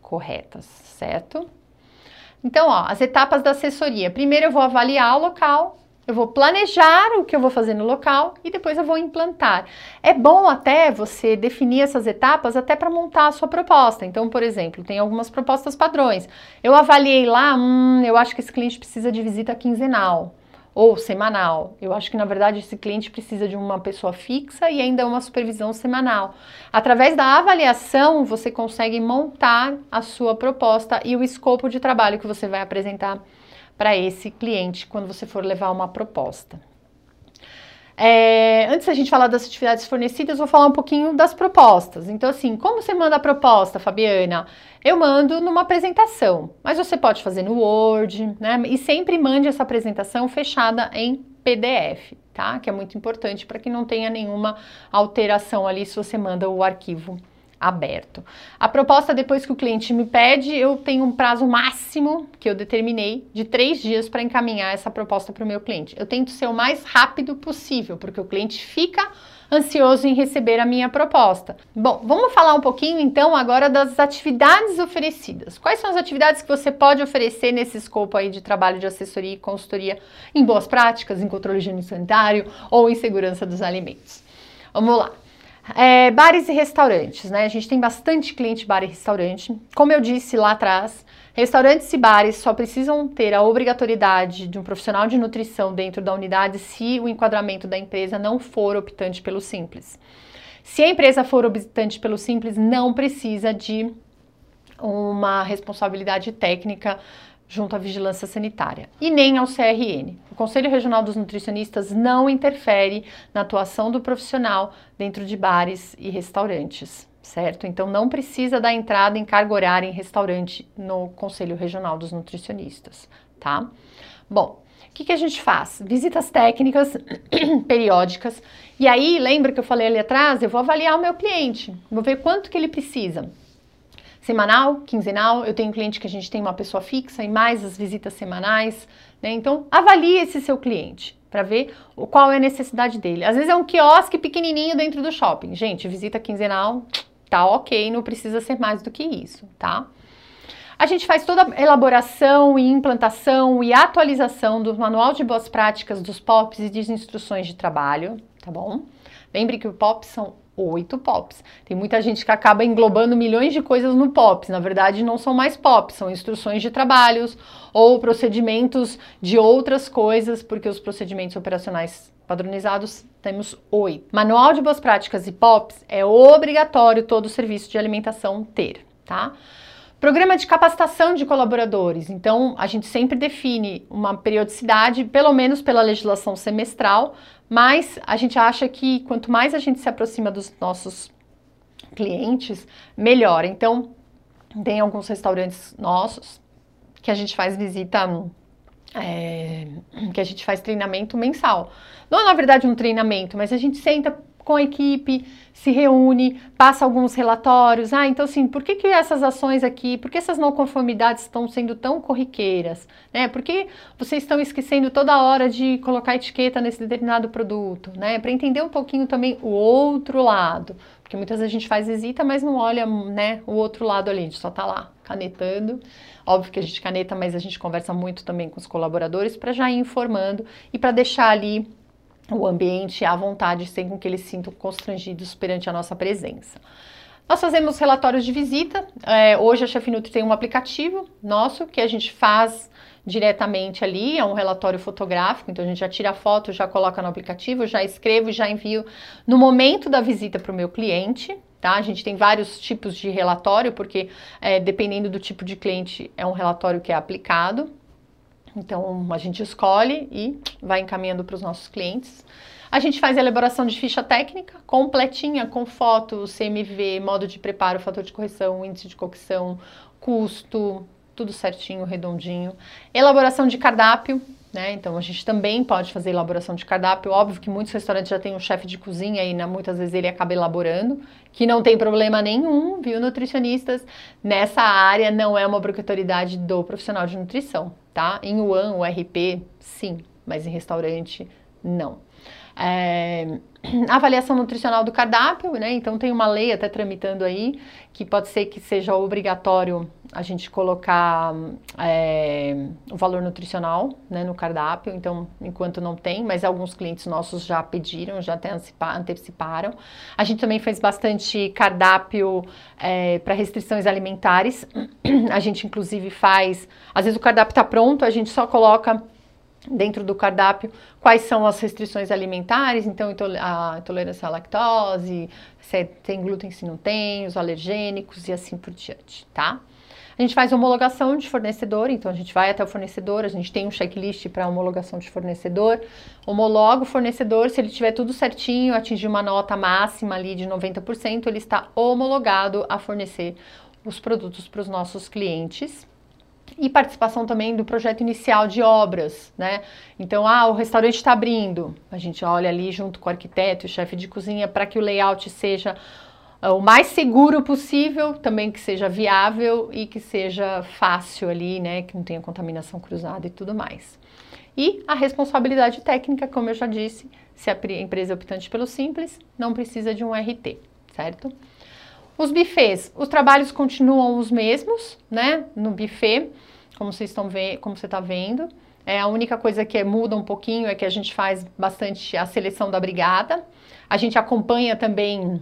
Speaker 1: corretas, certo? Então, ó, as etapas da assessoria. Primeiro eu vou avaliar o local, eu vou planejar o que eu vou fazer no local e depois eu vou implantar. É bom até você definir essas etapas até para montar a sua proposta. Então, por exemplo, tem algumas propostas padrões. Eu avaliei lá, hum, eu acho que esse cliente precisa de visita quinzenal ou semanal. Eu acho que na verdade esse cliente precisa de uma pessoa fixa e ainda uma supervisão semanal. Através da avaliação, você consegue montar a sua proposta e o escopo de trabalho que você vai apresentar para esse cliente quando você for levar uma proposta. É, antes da gente falar das atividades fornecidas, vou falar um pouquinho das propostas. Então, assim, como você manda a proposta, Fabiana? Eu mando numa apresentação, mas você pode fazer no Word, né? E sempre mande essa apresentação fechada em PDF, tá? Que é muito importante para que não tenha nenhuma alteração ali se você manda o arquivo aberto. A proposta, depois que o cliente me pede, eu tenho um prazo máximo que eu determinei de três dias para encaminhar essa proposta para o meu cliente. Eu tento ser o mais rápido possível, porque o cliente fica ansioso em receber a minha proposta. Bom, vamos falar um pouquinho então agora das atividades oferecidas. Quais são as atividades que você pode oferecer nesse escopo aí de trabalho de assessoria e consultoria em boas práticas, em controle higiênico sanitário ou em segurança dos alimentos? Vamos lá. É, bares e restaurantes, né? A gente tem bastante cliente bar e restaurante. Como eu disse lá atrás, restaurantes e bares só precisam ter a obrigatoriedade de um profissional de nutrição dentro da unidade se o enquadramento da empresa não for optante pelo simples. Se a empresa for optante pelo simples, não precisa de uma responsabilidade técnica junto à vigilância sanitária e nem ao CRN. O Conselho Regional dos Nutricionistas não interfere na atuação do profissional dentro de bares e restaurantes, certo? Então não precisa dar entrada em carga horária em restaurante no Conselho Regional dos Nutricionistas, tá? Bom, o que, que a gente faz? Visitas técnicas periódicas. E aí, lembra que eu falei ali atrás? Eu vou avaliar o meu cliente, vou ver quanto que ele precisa semanal, quinzenal. Eu tenho cliente que a gente tem uma pessoa fixa e mais as visitas semanais. Né? Então, avalie esse seu cliente para ver qual é a necessidade dele. Às vezes é um quiosque pequenininho dentro do shopping. Gente, visita quinzenal, tá ok, não precisa ser mais do que isso, tá? A gente faz toda a elaboração e implantação e atualização do manual de boas práticas dos POPs e de instruções de trabalho, tá bom? Lembre que o POP são oito POPs. Tem muita gente que acaba englobando milhões de coisas no POPs. Na verdade, não são mais POPs, são instruções de trabalhos ou procedimentos de outras coisas, porque os procedimentos operacionais padronizados temos oito. Manual de boas práticas e POPs é obrigatório todo serviço de alimentação ter, tá? Programa de capacitação de colaboradores. Então, a gente sempre define uma periodicidade, pelo menos pela legislação semestral, mas a gente acha que quanto mais a gente se aproxima dos nossos clientes, melhor. Então, tem alguns restaurantes nossos que a gente faz visita, é, que a gente faz treinamento mensal. Não é, na verdade, um treinamento, mas a gente senta com a equipe, se reúne, passa alguns relatórios. Ah, então assim, por que, que essas ações aqui, por que essas não conformidades estão sendo tão corriqueiras? Né? Por que vocês estão esquecendo toda hora de colocar etiqueta nesse determinado produto? Né? Para entender um pouquinho também o outro lado. Porque muitas vezes a gente faz visita, mas não olha né, o outro lado ali, a gente só está lá canetando. Óbvio que a gente caneta, mas a gente conversa muito também com os colaboradores para já ir informando e para deixar ali o ambiente à vontade, sem com que eles sintam constrangidos perante a nossa presença. Nós fazemos relatórios de visita. É, hoje a Chef Nutri tem um aplicativo nosso que a gente faz diretamente ali, é um relatório fotográfico, então a gente já tira a foto, já coloca no aplicativo, já escrevo e já envio no momento da visita para o meu cliente. Tá? A gente tem vários tipos de relatório, porque é, dependendo do tipo de cliente, é um relatório que é aplicado. Então a gente escolhe e vai encaminhando para os nossos clientes. A gente faz a elaboração de ficha técnica completinha, com foto, CMV, modo de preparo, fator de correção, índice de cocção, custo, tudo certinho, redondinho. Elaboração de cardápio, né? Então a gente também pode fazer elaboração de cardápio. Óbvio que muitos restaurantes já têm um chefe de cozinha e né, muitas vezes ele acaba elaborando, que não tem problema nenhum, viu, nutricionistas? Nessa área não é uma obrigatoriedade do profissional de nutrição tá? Em UAN, o RP, sim, mas em restaurante, não. É, avaliação nutricional do cardápio, né? Então tem uma lei até tramitando aí que pode ser que seja obrigatório a gente colocar é, o valor nutricional né, no cardápio. Então, enquanto não tem, mas alguns clientes nossos já pediram, já até anteciparam. A gente também fez bastante cardápio é, para restrições alimentares. A gente inclusive faz, às vezes o cardápio está pronto, a gente só coloca dentro do cardápio quais são as restrições alimentares, então a intolerância à lactose, se tem glúten, se não tem, os alergênicos e assim por diante, tá? A gente faz homologação de fornecedor, então a gente vai até o fornecedor, a gente tem um checklist para homologação de fornecedor, homologa o fornecedor, se ele tiver tudo certinho, atingir uma nota máxima ali de 90%, ele está homologado a fornecer os produtos para os nossos clientes e participação também do projeto inicial de obras, né? Então, ah, o restaurante está abrindo, a gente olha ali junto com o arquiteto e chefe de cozinha para que o layout seja uh, o mais seguro possível, também que seja viável e que seja fácil ali, né? Que não tenha contaminação cruzada e tudo mais. E a responsabilidade técnica, como eu já disse, se a empresa é optante pelo simples, não precisa de um RT, certo? Os bufês, os trabalhos continuam os mesmos, né? No buffet, como vocês estão vendo, como você está vendo. É, a única coisa que muda um pouquinho é que a gente faz bastante a seleção da brigada. A gente acompanha também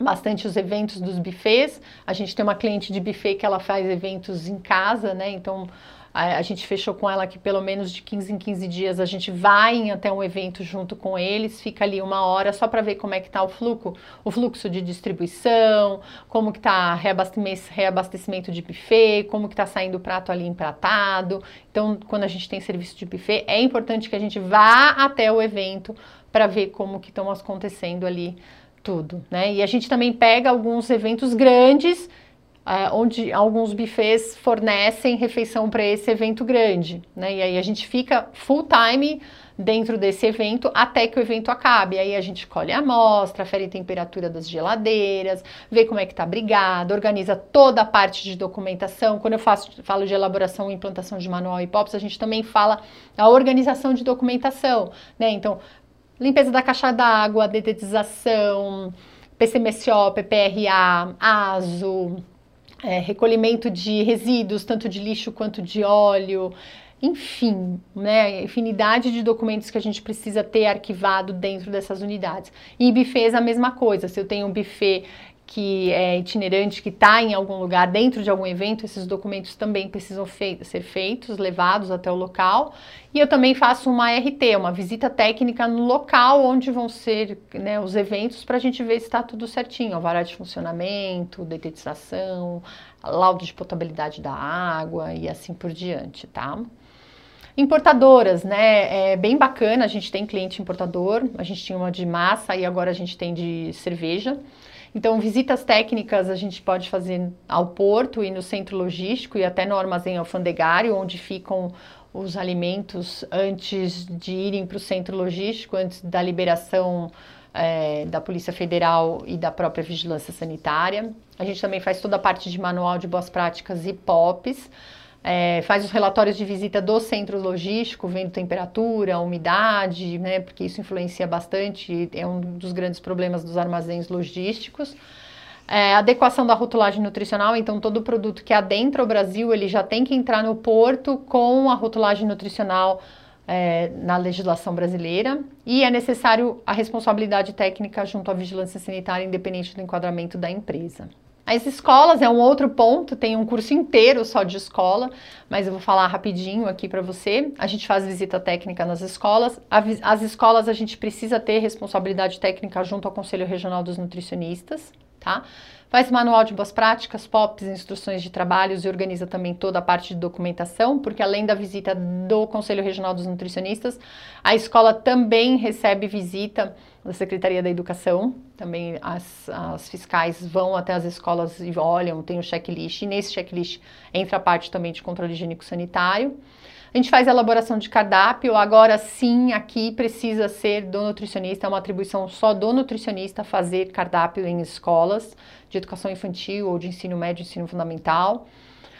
Speaker 1: bastante os eventos dos buffets. A gente tem uma cliente de buffet que ela faz eventos em casa, né? Então a, a, gente fechou com ela que pelo menos de 15 em 15 dias a gente vai até um evento junto com eles, fica ali uma hora só para ver como é que está o fluxo, o fluxo de distribuição, como que está reabastecimento, reabastecimento de buffet, como que está saindo o prato ali empratado. Então, quando a gente tem serviço de buffet, é importante que a gente vá até o evento para ver como que estão acontecendo ali tudo, né? E a gente também pega alguns eventos grandes Uh, onde alguns buffets fornecem refeição para esse evento grande, né? E aí a gente fica full time dentro desse evento até que o evento acabe. Aí a gente colhe a amostra, afere a temperatura das geladeiras, vê como é que tá brigado, organiza toda a parte de documentação. Quando eu faço, falo de elaboração e implantação de manual e POPs, a gente também fala a organização de documentação, né? Então, limpeza da caixa d'água, dedetização, PCMSO, PPRA, ASO, é, recolhimento de resíduos, tanto de lixo quanto de óleo, enfim, né, infinidade de documentos que a gente precisa ter arquivado dentro dessas unidades. E buffets a mesma coisa, se eu tenho um buffet que é itinerante, que está em algum lugar, dentro de algum evento, esses documentos também precisam fei ser feitos, levados até o local. E eu também faço uma RT, uma visita técnica no local onde vão ser né, os eventos para a gente ver se está tudo certinho, alvará de funcionamento, detetização, laudo de potabilidade da água e assim por diante, tá? Importadoras, né? É bem bacana, a gente tem cliente importador, a gente tinha uma de massa e agora a gente tem de cerveja. Então, visitas técnicas a gente pode fazer ao porto e no centro logístico e até no armazém alfandegário, onde ficam os alimentos antes de irem para o centro logístico, antes da liberação é, da Polícia Federal e da própria Vigilância Sanitária. A gente também faz toda a parte de manual de boas práticas e POPs é, faz os relatórios de visita do centro logístico, vendo temperatura, umidade, né, porque isso influencia bastante, é um dos grandes problemas dos armazéns logísticos. É, adequação da rotulagem nutricional, então todo produto que adentra o Brasil, ele já tem que entrar no porto com a rotulagem nutricional é, na legislação brasileira e é necessário a responsabilidade técnica junto à vigilância sanitária independente do enquadramento da empresa. As escolas é um outro ponto, tem um curso inteiro só de escola, mas eu vou falar rapidinho aqui para você. A gente faz visita técnica nas escolas. As escolas a gente precisa ter responsabilidade técnica junto ao Conselho Regional dos Nutricionistas, tá? Faz manual de boas práticas, POPs, instruções de trabalhos e organiza também toda a parte de documentação, porque além da visita do Conselho Regional dos Nutricionistas, a escola também recebe visita da Secretaria da Educação. Também as, as fiscais vão até as escolas e olham, tem o checklist, e nesse checklist entra a parte também de controle higiênico-sanitário. A gente faz a elaboração de cardápio, agora sim, aqui precisa ser do nutricionista, é uma atribuição só do nutricionista fazer cardápio em escolas de educação infantil ou de ensino médio, ensino fundamental.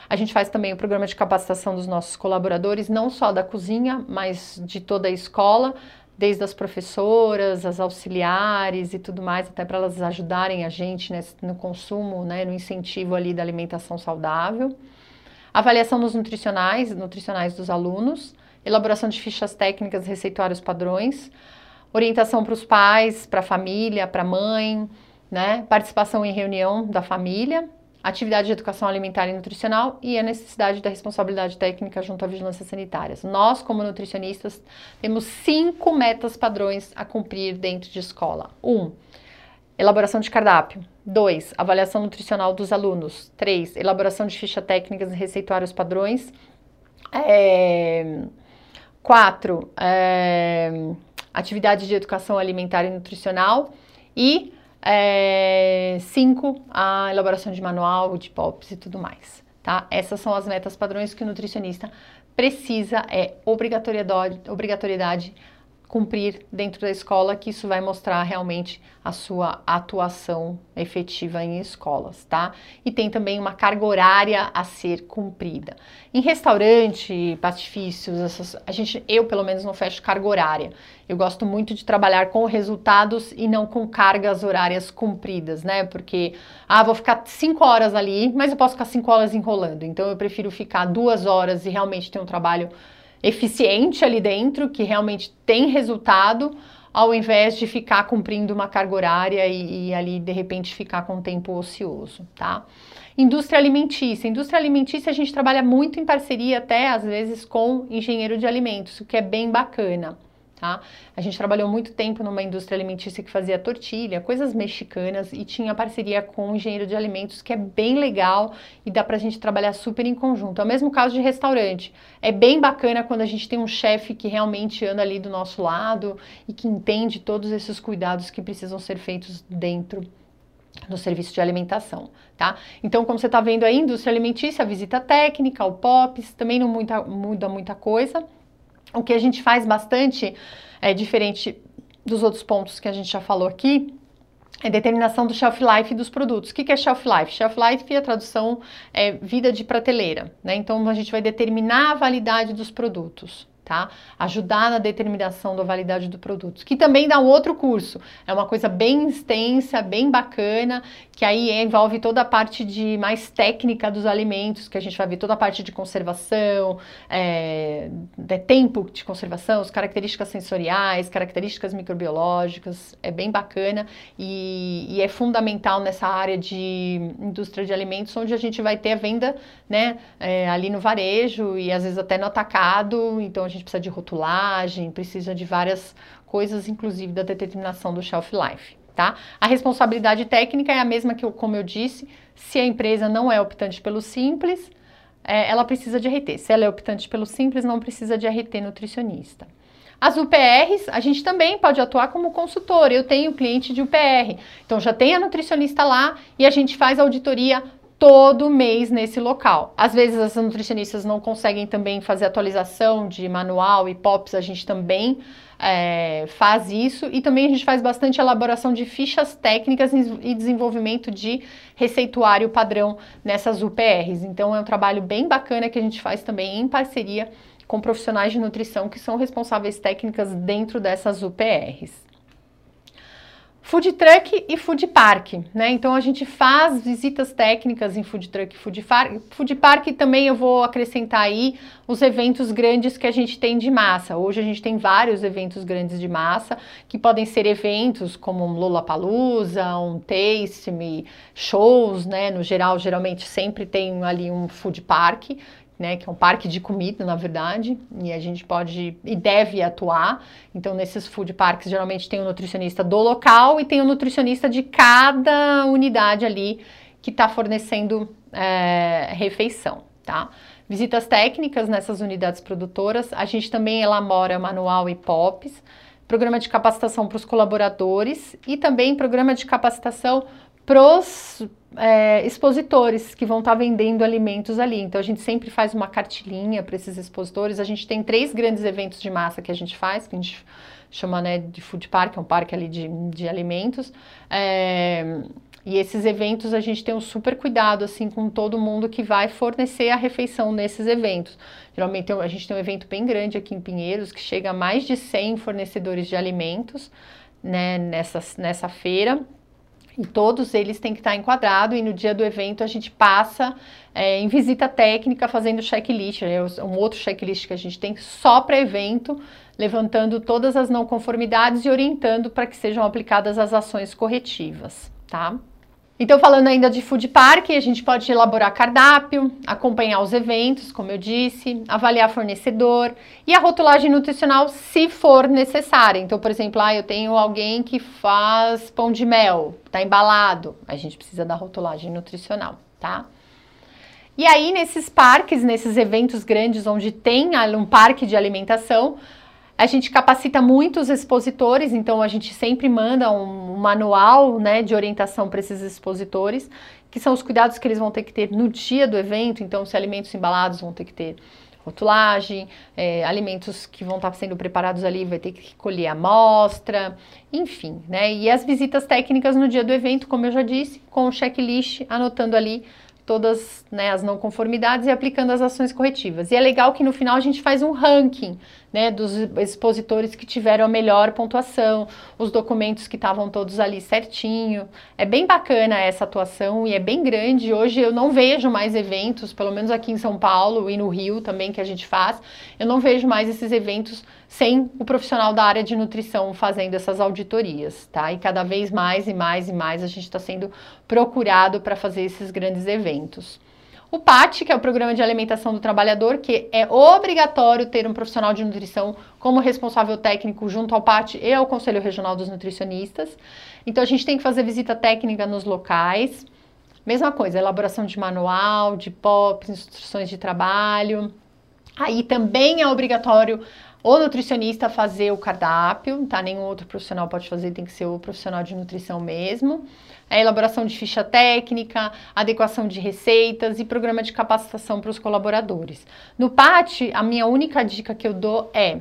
Speaker 1: A gente faz também o programa de capacitação dos nossos colaboradores, não só da cozinha, mas de toda a escola, desde as professoras, as auxiliares e tudo mais, até para elas ajudarem a gente né, no consumo, né, no incentivo ali da alimentação saudável. Avaliação dos nutricionais, nutricionais dos alunos, elaboração de fichas técnicas, receituários padrões, orientação para os pais, para a família, para a mãe, né? participação em reunião da família, atividade de educação alimentar e nutricional e a necessidade da responsabilidade técnica junto à vigilância sanitária. Nós, como nutricionistas, temos cinco metas padrões a cumprir dentro de escola. Um, elaboração de cardápio. 2. Avaliação nutricional dos alunos. 3. Elaboração de ficha técnicas e receituários padrões. 4. É, é, atividade de educação alimentar e nutricional. E 5. É, a elaboração de manual, de POPs e tudo mais. Tá? Essas são as metas padrões que o nutricionista precisa, é obrigatoriedade, obrigatoriedade cumprir dentro da escola, que isso vai mostrar realmente a sua atuação efetiva em escolas, tá? E tem também uma carga horária a ser cumprida. Em restaurante, pastifícios, essas, a gente, eu pelo menos não fecho carga horária. Eu gosto muito de trabalhar com resultados e não com cargas horárias cumpridas, né? Porque, ah, vou ficar cinco horas ali, mas eu posso ficar cinco horas enrolando. Então eu prefiro ficar duas horas e realmente ter um trabalho eficiente ali dentro, que realmente tem resultado, ao invés de ficar cumprindo uma carga horária e, e ali de repente ficar com tempo ocioso, tá? Indústria alimentícia. Indústria alimentícia a gente trabalha muito em parceria até às vezes com engenheiro de alimentos, o que é bem bacana. Tá? A gente trabalhou muito tempo numa indústria alimentícia que fazia tortilha, coisas mexicanas e tinha parceria com um engenheiro de alimentos que é bem legal e dá pra gente trabalhar super em conjunto. É o mesmo caso de restaurante. É bem bacana quando a gente tem um chefe que realmente anda ali do nosso lado e que entende todos esses cuidados que precisam ser feitos dentro no serviço de alimentação, tá? Então, como você está vendo aí, indústria alimentícia, a visita técnica, o POPs, também não muita, muda muita coisa, o que a gente faz bastante, é diferente dos outros pontos que a gente já falou aqui, é determinação do shelf life dos produtos. O que é shelf life? Shelf life, a tradução é vida de prateleira, né? Então a gente vai determinar a validade dos produtos tá? Ajudar na determinação da validade do produto, que também dá um outro curso. É uma coisa bem extensa, bem bacana, que aí envolve toda a parte de mais técnica dos alimentos, que a gente vai ver toda a parte de conservação, é, de tempo de conservação, as características sensoriais, características microbiológicas, é bem bacana e, e é fundamental nessa área de indústria de alimentos, onde a gente vai ter a venda, né, é, ali no varejo e às vezes até no atacado, então a gente gente precisa de rotulagem, precisa de várias coisas, inclusive da determinação do shelf life. Tá? A responsabilidade técnica é a mesma que, como eu disse, se a empresa não é optante pelo simples, é, ela precisa de RT. Se ela é optante pelo simples, não precisa de RT nutricionista. As UPRs, a gente também pode atuar como consultor. Eu tenho cliente de UPR, então já tem a nutricionista lá e a gente faz auditoria todo mês nesse local. Às vezes as nutricionistas não conseguem também fazer atualização de manual e POPs, a gente também é, faz isso e também a gente faz bastante elaboração de fichas técnicas e desenvolvimento de receituário padrão nessas UPRs. Então é um trabalho bem bacana que a gente faz também em parceria com profissionais de nutrição que são responsáveis técnicas dentro dessas UPRs. Food truck e food park, né? Então a gente faz visitas técnicas em food truck e food, food park também eu vou acrescentar aí os eventos grandes que a gente tem de massa. Hoje a gente tem vários eventos grandes de massa, que podem ser eventos como um Lollapalooza, um Taste Me, shows, né? No geral, geralmente sempre tem ali um food park, né, que é um parque de comida, na verdade, e a gente pode e deve atuar. Então, nesses food parks, geralmente tem um nutricionista do local e tem um nutricionista de cada unidade ali que está fornecendo é, refeição, tá? Visitas técnicas nessas unidades produtoras, a gente também elabora manual e POPs, programa de capacitação para os colaboradores e também programa de capacitação pros é, expositores que vão estar tá vendendo alimentos ali. Então a gente sempre faz uma cartilinha para esses expositores. A gente tem três grandes eventos de massa que a gente faz, que a gente chama né, de food park, é um parque ali de, de alimentos. É, e esses eventos a gente tem um super cuidado assim com todo mundo que vai fornecer a refeição nesses eventos. Geralmente a gente tem um evento bem grande aqui em Pinheiros que chega a mais de 100 fornecedores de alimentos né, nessa, nessa feira. Todos eles têm que estar enquadrados e no dia do evento a gente passa é, em visita técnica fazendo checklist, é um outro checklist que a gente tem só para evento, levantando todas as não conformidades e orientando para que sejam aplicadas as ações corretivas, tá? Então, falando ainda de food park, a gente pode elaborar cardápio, acompanhar os eventos, como eu disse, avaliar fornecedor e a rotulagem nutricional se for necessária. Então, por exemplo, ah, eu tenho alguém que faz pão de mel, tá embalado, a gente precisa da rotulagem nutricional, tá? E aí, nesses parques, nesses eventos grandes onde tem um parque de alimentação, a gente capacita muitos expositores, então a gente sempre manda um, manual né, de orientação para esses expositores, que são os cuidados que eles vão ter que ter no dia do evento. Então, se alimentos embalados vão ter que ter rotulagem, é, alimentos que vão estar sendo preparados ali vai ter que colher amostra, enfim, né? E as visitas técnicas no dia do evento, como eu já disse, com o checklist, anotando ali todas né, as não conformidades e aplicando as ações corretivas. E é legal que no final a gente faz um ranking né, dos expositores que tiveram a melhor pontuação, os documentos que estavam todos ali certinho. É bem bacana essa atuação e é bem grande. Hoje eu não vejo mais eventos, pelo menos aqui em São Paulo e no Rio também que a gente faz, eu não vejo mais esses eventos sem o profissional da área de nutrição fazendo essas auditorias, tá? E cada vez mais e mais e mais a gente está sendo procurado para fazer esses grandes eventos. O PAT, que é o Programa de Alimentação do Trabalhador, que é obrigatório ter um profissional de nutrição como responsável técnico junto ao PAT e ao Conselho Regional dos Nutricionistas. Então a gente tem que fazer visita técnica nos locais. Mesma coisa, elaboração de manual, de POPs, instruções de trabalho. Aí também é obrigatório o nutricionista fazer o cardápio, tá? Nenhum outro profissional pode fazer, tem que ser o profissional de nutrição mesmo. A elaboração de ficha técnica, adequação de receitas e programa de capacitação para os colaboradores. No PAT, a minha única dica que eu dou é,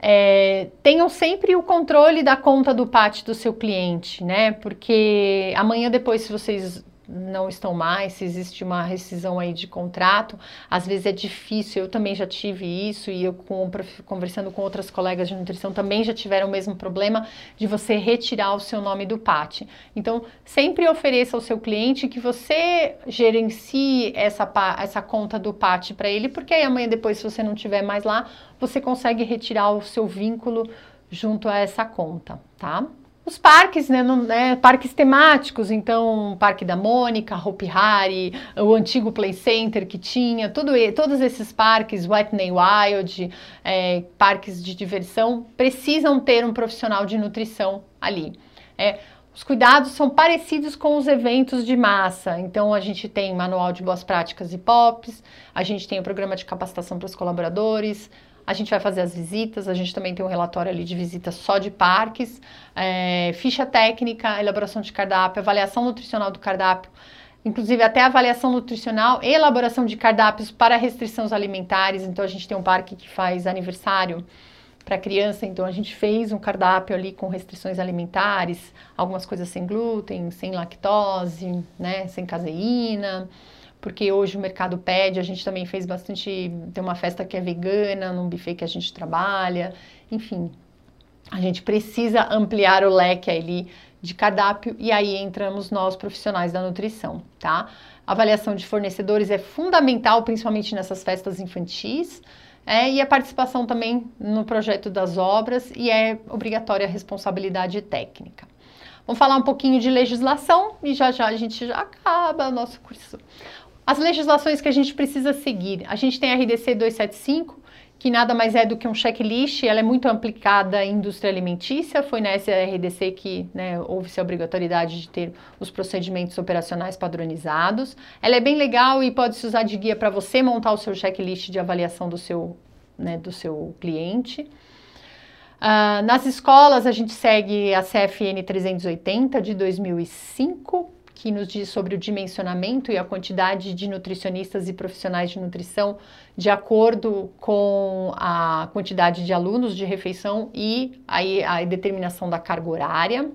Speaker 1: é, tenham sempre o controle da conta do PAT do seu cliente, né? Porque amanhã depois, se vocês não estão mais, se existe uma rescisão aí de contrato, às vezes é difícil, eu também já tive isso e eu com, conversando com outras colegas de nutrição também já tiveram o mesmo problema de você retirar o seu nome do PAT. Então, sempre ofereça ao seu cliente que você gerencie essa, essa conta do PAT para ele, porque aí amanhã depois, se você não tiver mais lá, você consegue retirar o seu vínculo junto a essa conta, tá? Os parques, né, no, né, parques temáticos, então Parque da Mônica, Hopi Hari, o antigo Play Center que tinha, tudo, todos esses parques, Whitney Wild, é, parques de diversão, precisam ter um profissional de nutrição ali. É, os cuidados são parecidos com os eventos de massa. Então, a gente tem manual de boas práticas e POPs, a gente tem o programa de capacitação para os colaboradores, a gente vai fazer as visitas, a gente também tem um relatório ali de visitas só de parques, é, ficha técnica, elaboração de cardápio, avaliação nutricional do cardápio, inclusive até avaliação nutricional e elaboração de cardápios para restrições alimentares. Então a gente tem um parque que faz aniversário para criança, então a gente fez um cardápio ali com restrições alimentares, algumas coisas sem glúten, sem lactose, né, sem caseína porque hoje o mercado pede, a gente também fez bastante, tem uma festa que é vegana, num buffet que a gente trabalha, enfim. A gente precisa ampliar o leque ali de cardápio e aí entramos nós profissionais da nutrição, tá? avaliação de fornecedores é fundamental, principalmente nessas festas infantis, é, e a participação também no projeto das obras e é obrigatória a responsabilidade técnica. Vamos falar um pouquinho de legislação e já já a gente já acaba o nosso curso. As legislações que a gente precisa seguir. A gente tem a RDC 275, que nada mais é do que um checklist, ela é muito aplicada em indústria alimentícia, foi nessa RDC que né, houve-se a obrigatoriedade de ter os procedimentos operacionais padronizados. Ela é bem legal e pode se usar de guia para você montar o seu checklist de avaliação do seu, né, do seu cliente. Uh, nas escolas, a gente segue a CFN 380 de 2005, que nos diz sobre o dimensionamento e a quantidade de nutricionistas e profissionais de nutrição de acordo com a quantidade de alunos de refeição e aí a determinação da carga horária.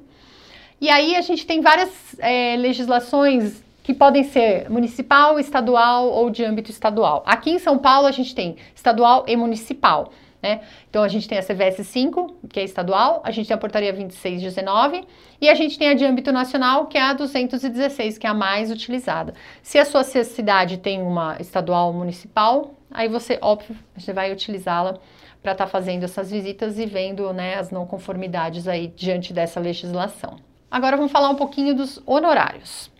Speaker 1: E aí a gente tem várias é, legislações que podem ser municipal, estadual ou de âmbito estadual. Aqui em São Paulo a gente tem estadual e municipal. Né? Então a gente tem a CVS 5, que é estadual, a gente tem a portaria 2619 e a gente tem a de âmbito nacional, que é a 216, que é a mais utilizada. Se a sua cidade tem uma estadual municipal, aí você, óbvio, você vai utilizá-la para estar tá fazendo essas visitas e vendo né, as não conformidades aí diante dessa legislação. Agora vamos falar um pouquinho dos honorários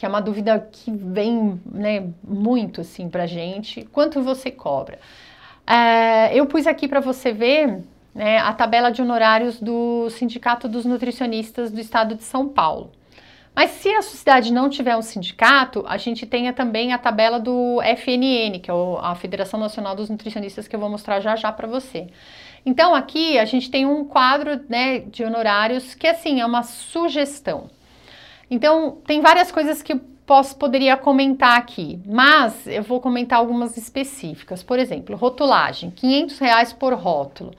Speaker 1: que é uma dúvida que vem né, muito assim para gente. Quanto você cobra? É, eu pus aqui para você ver né, a tabela de honorários do Sindicato dos Nutricionistas do Estado de São Paulo. Mas se a sociedade não tiver um sindicato, a gente tem também a tabela do FNN, que é a Federação Nacional dos Nutricionistas, que eu vou mostrar já já para você. Então aqui a gente tem um quadro né, de honorários que assim é uma sugestão. Então tem várias coisas que posso, poderia comentar aqui, mas eu vou comentar algumas específicas. Por exemplo, rotulagem, 500 reais por rótulo.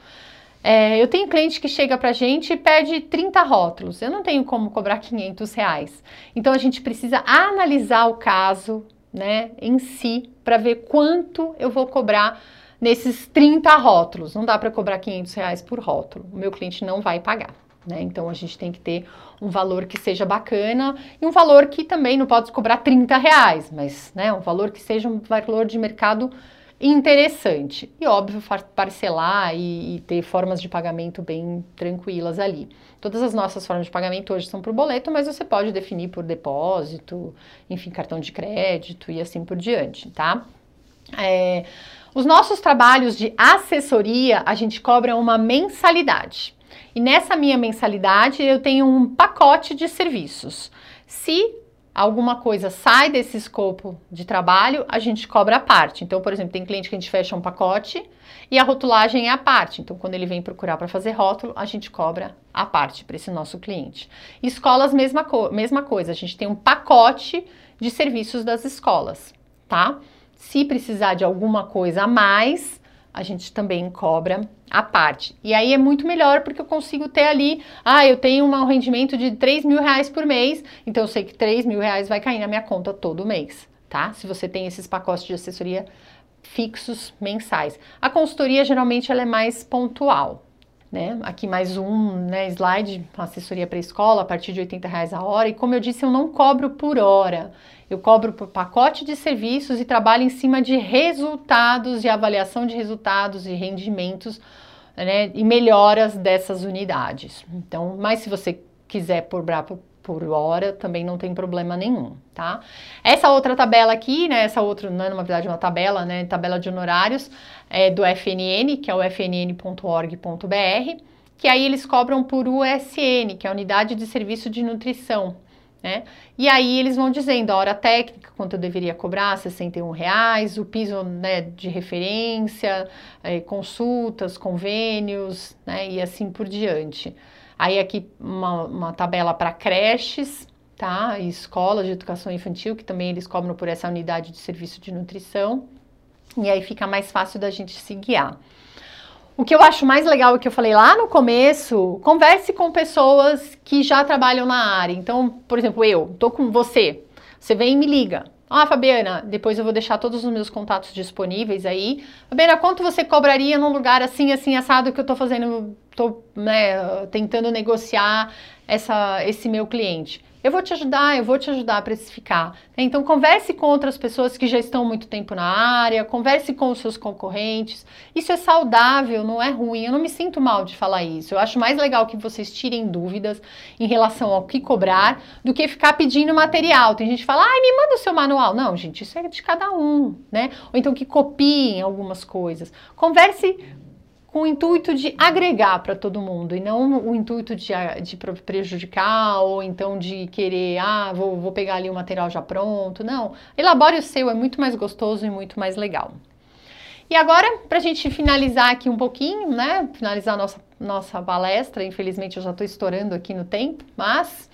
Speaker 1: É, eu tenho cliente que chega pra gente e pede 30 rótulos. Eu não tenho como cobrar 500 reais. Então a gente precisa analisar o caso, né, em si, para ver quanto eu vou cobrar nesses 30 rótulos. Não dá para cobrar 500 reais por rótulo. O meu cliente não vai pagar. Né? Então a gente tem que ter um valor que seja bacana e um valor que também não pode cobrar 30 reais, mas né, um valor que seja um valor de mercado interessante. E óbvio, parcelar e, e, ter formas de pagamento bem tranquilas ali. Todas as nossas formas de pagamento hoje são por boleto, mas você pode definir por depósito, enfim, cartão de crédito e assim por diante, tá? É, os nossos trabalhos de assessoria, a gente cobra uma mensalidade. E nessa minha mensalidade eu tenho um pacote de serviços. Se alguma coisa sai desse escopo de trabalho, a gente cobra a parte. Então, por exemplo, tem cliente que a gente fecha um pacote e a rotulagem é a parte. Então, quando ele vem procurar para fazer rótulo, a gente cobra a parte para esse nosso cliente. Escolas, mesma, co mesma coisa, a gente tem um pacote de serviços das escolas, tá? Se precisar de alguma coisa a mais, a gente também cobra a parte. E aí é muito melhor porque eu consigo ter ali, ah, eu tenho um rendimento de 3 mil reais por mês, então eu sei que 3 mil reais vai cair na minha conta todo mês, tá? Se você tem esses pacotes de assessoria fixos mensais. A consultoria geralmente ela é mais pontual. Né? Aqui mais um né, slide, assessoria para escola, a partir de 80 reais a hora. E como eu disse, eu não cobro por hora. Eu cobro por pacote de serviços e trabalho em cima de resultados, de avaliação de resultados e rendimentos né, e melhoras dessas unidades. Então, mas se você quiser por por, por hora, também não tem problema nenhum, tá? Essa outra tabela aqui, né, essa outra, não é na verdade uma tabela, né, tabela de honorários é do FNN, que é o fnn.org.br, que aí eles cobram por USN, que é a Unidade de Serviço de Nutrição. Né? E aí eles vão dizendo a hora técnica, quanto eu deveria cobrar, 61 reais, o piso né, de referência, é, consultas, convênios, né, e assim por diante. Aí aqui uma, uma tabela para creches, tá? E escolas de educação infantil, que também eles cobram por essa unidade de serviço de nutrição. E aí fica mais fácil da gente se guiar. O que eu acho mais legal é que eu falei lá no começo, converse com pessoas que já trabalham na área. Então, por exemplo, eu tô com você, você vem e me liga. Ah, Fabiana, depois eu vou deixar todos os meus contatos disponíveis aí. Fabiana, quanto você cobraria num lugar assim, assim, assado que eu tô fazendo, tô né, tentando negociar essa, esse meu cliente? Eu vou te ajudar, eu vou te ajudar a precificar. Então, converse com outras pessoas que já estão muito tempo na área, converse com os seus concorrentes. Isso é saudável, não é ruim. Eu não me sinto mal de falar isso. Eu acho mais legal que vocês tirem dúvidas em relação ao que cobrar do que ficar pedindo material. Tem gente que fala, ai, me manda o seu manual. Não, gente, isso é de cada um, né? Ou então que copiem algumas coisas. Converse com o intuito de agregar para todo mundo e não o intuito de, de, prejudicar ou então de querer, ah, vou, vou pegar ali o material já pronto. Não, elabore o seu, é muito mais gostoso e muito mais legal. E agora, para a gente finalizar aqui um pouquinho, né? Finalizar nossa, nossa palestra, infelizmente eu já estou estourando aqui no tempo, mas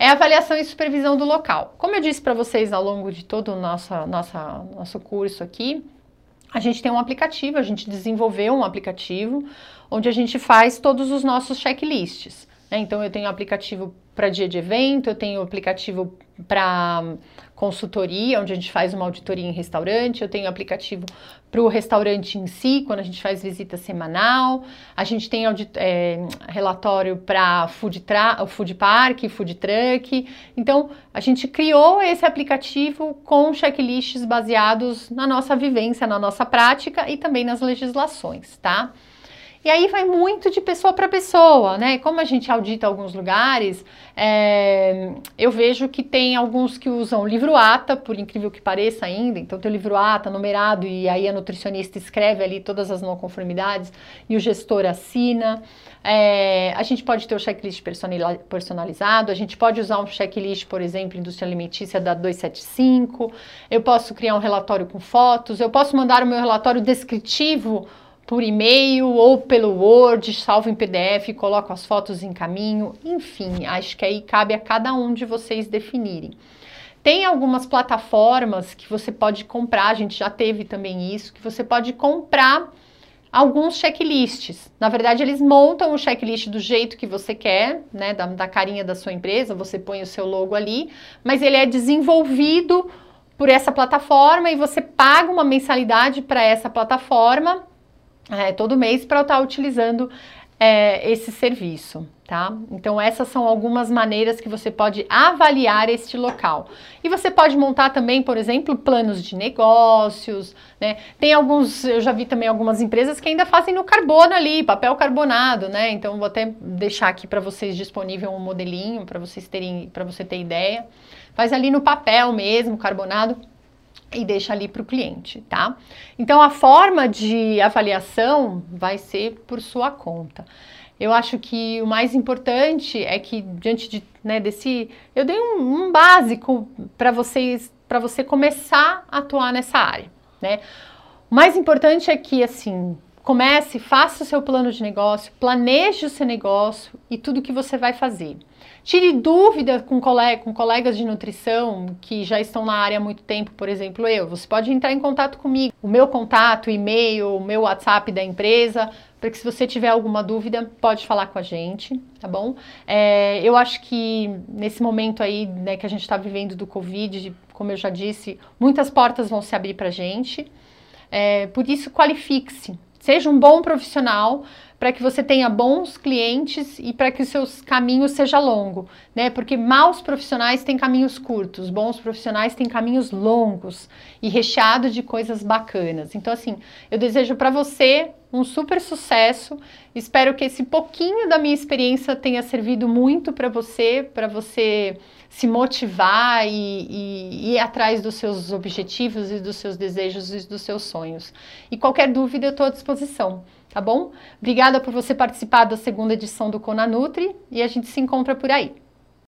Speaker 1: é a avaliação e supervisão do local. Como eu disse para vocês ao longo de todo o nosso, nossa, nosso curso aqui, a gente tem um aplicativo, a gente desenvolveu um aplicativo onde a gente faz todos os nossos checklists. Né? Então, eu tenho aplicativo para dia de evento, eu tenho aplicativo para consultoria, onde a gente faz uma auditoria em restaurante, eu tenho aplicativo para o restaurante em si, quando a gente faz visita semanal, a gente tem é, relatório para food, food park, food truck. Então, a gente criou esse aplicativo com checklists baseados na nossa vivência, na nossa prática e também nas legislações, tá? E aí vai muito de pessoa para pessoa, né? Como a gente audita alguns lugares, é, eu vejo que tem alguns que usam livro ata, por incrível que pareça ainda. Então tem o livro ata numerado e aí a nutricionista escreve ali todas as não conformidades e o gestor assina. É, a gente pode ter o checklist personalizado, a gente pode usar um checklist, por exemplo, indústria alimentícia da 275. Eu posso criar um relatório com fotos, eu posso mandar o meu relatório descritivo por e-mail ou pelo Word, salvo em PDF, coloco as fotos em caminho, enfim, acho que aí cabe a cada um de vocês definirem. Tem algumas plataformas que você pode comprar, a gente já teve também isso, que você pode comprar alguns checklists. Na verdade, eles montam o checklist do jeito que você quer, né, da, da carinha da sua empresa, você põe o seu logo ali, mas ele é desenvolvido por essa plataforma e você paga uma mensalidade para essa plataforma é, todo mês para estar utilizando é, esse serviço, tá? Então essas são algumas maneiras que você pode avaliar este local. E você pode montar também, por exemplo, planos de negócios, né? Tem alguns, eu já vi também algumas empresas que ainda fazem no carbono ali, papel carbonado, né? Então vou até deixar aqui para vocês disponível um modelinho para vocês terem, para você ter ideia. Faz ali no papel mesmo, carbonado e deixa ali para o cliente, tá? Então a forma de avaliação vai ser por sua conta. Eu acho que o mais importante é que diante de, né, desse, eu dei um, um básico para vocês, para você começar a atuar nessa área, né? O mais importante é que assim comece, faça o seu plano de negócio, planeje o seu negócio e tudo que você vai fazer. Tire dúvida com, colega, com colegas de nutrição que já estão na área há muito tempo, por exemplo, eu. Você pode entrar em contato comigo. O meu contato, e-mail, o meu WhatsApp da empresa, para que se você tiver alguma dúvida, pode falar com a gente, tá bom? É, eu acho que nesse momento aí, né, que a gente está vivendo do Covid, como eu já disse, muitas portas vão se abrir para a gente. É, por isso, qualifique-se. Seja um bom profissional, para que você tenha bons clientes e para que os seus caminhos seja longo, né? Porque maus profissionais têm caminhos curtos, bons profissionais têm caminhos longos e recheados de coisas bacanas. Então assim, eu desejo para você um super sucesso. Espero que esse pouquinho da minha experiência tenha servido muito para você, para você se motivar e, e, ir atrás dos seus objetivos e dos seus desejos e dos seus sonhos. E qualquer dúvida eu estou à disposição tá bom? Obrigada por você participar da segunda edição do Conanutri e a gente se encontra por aí.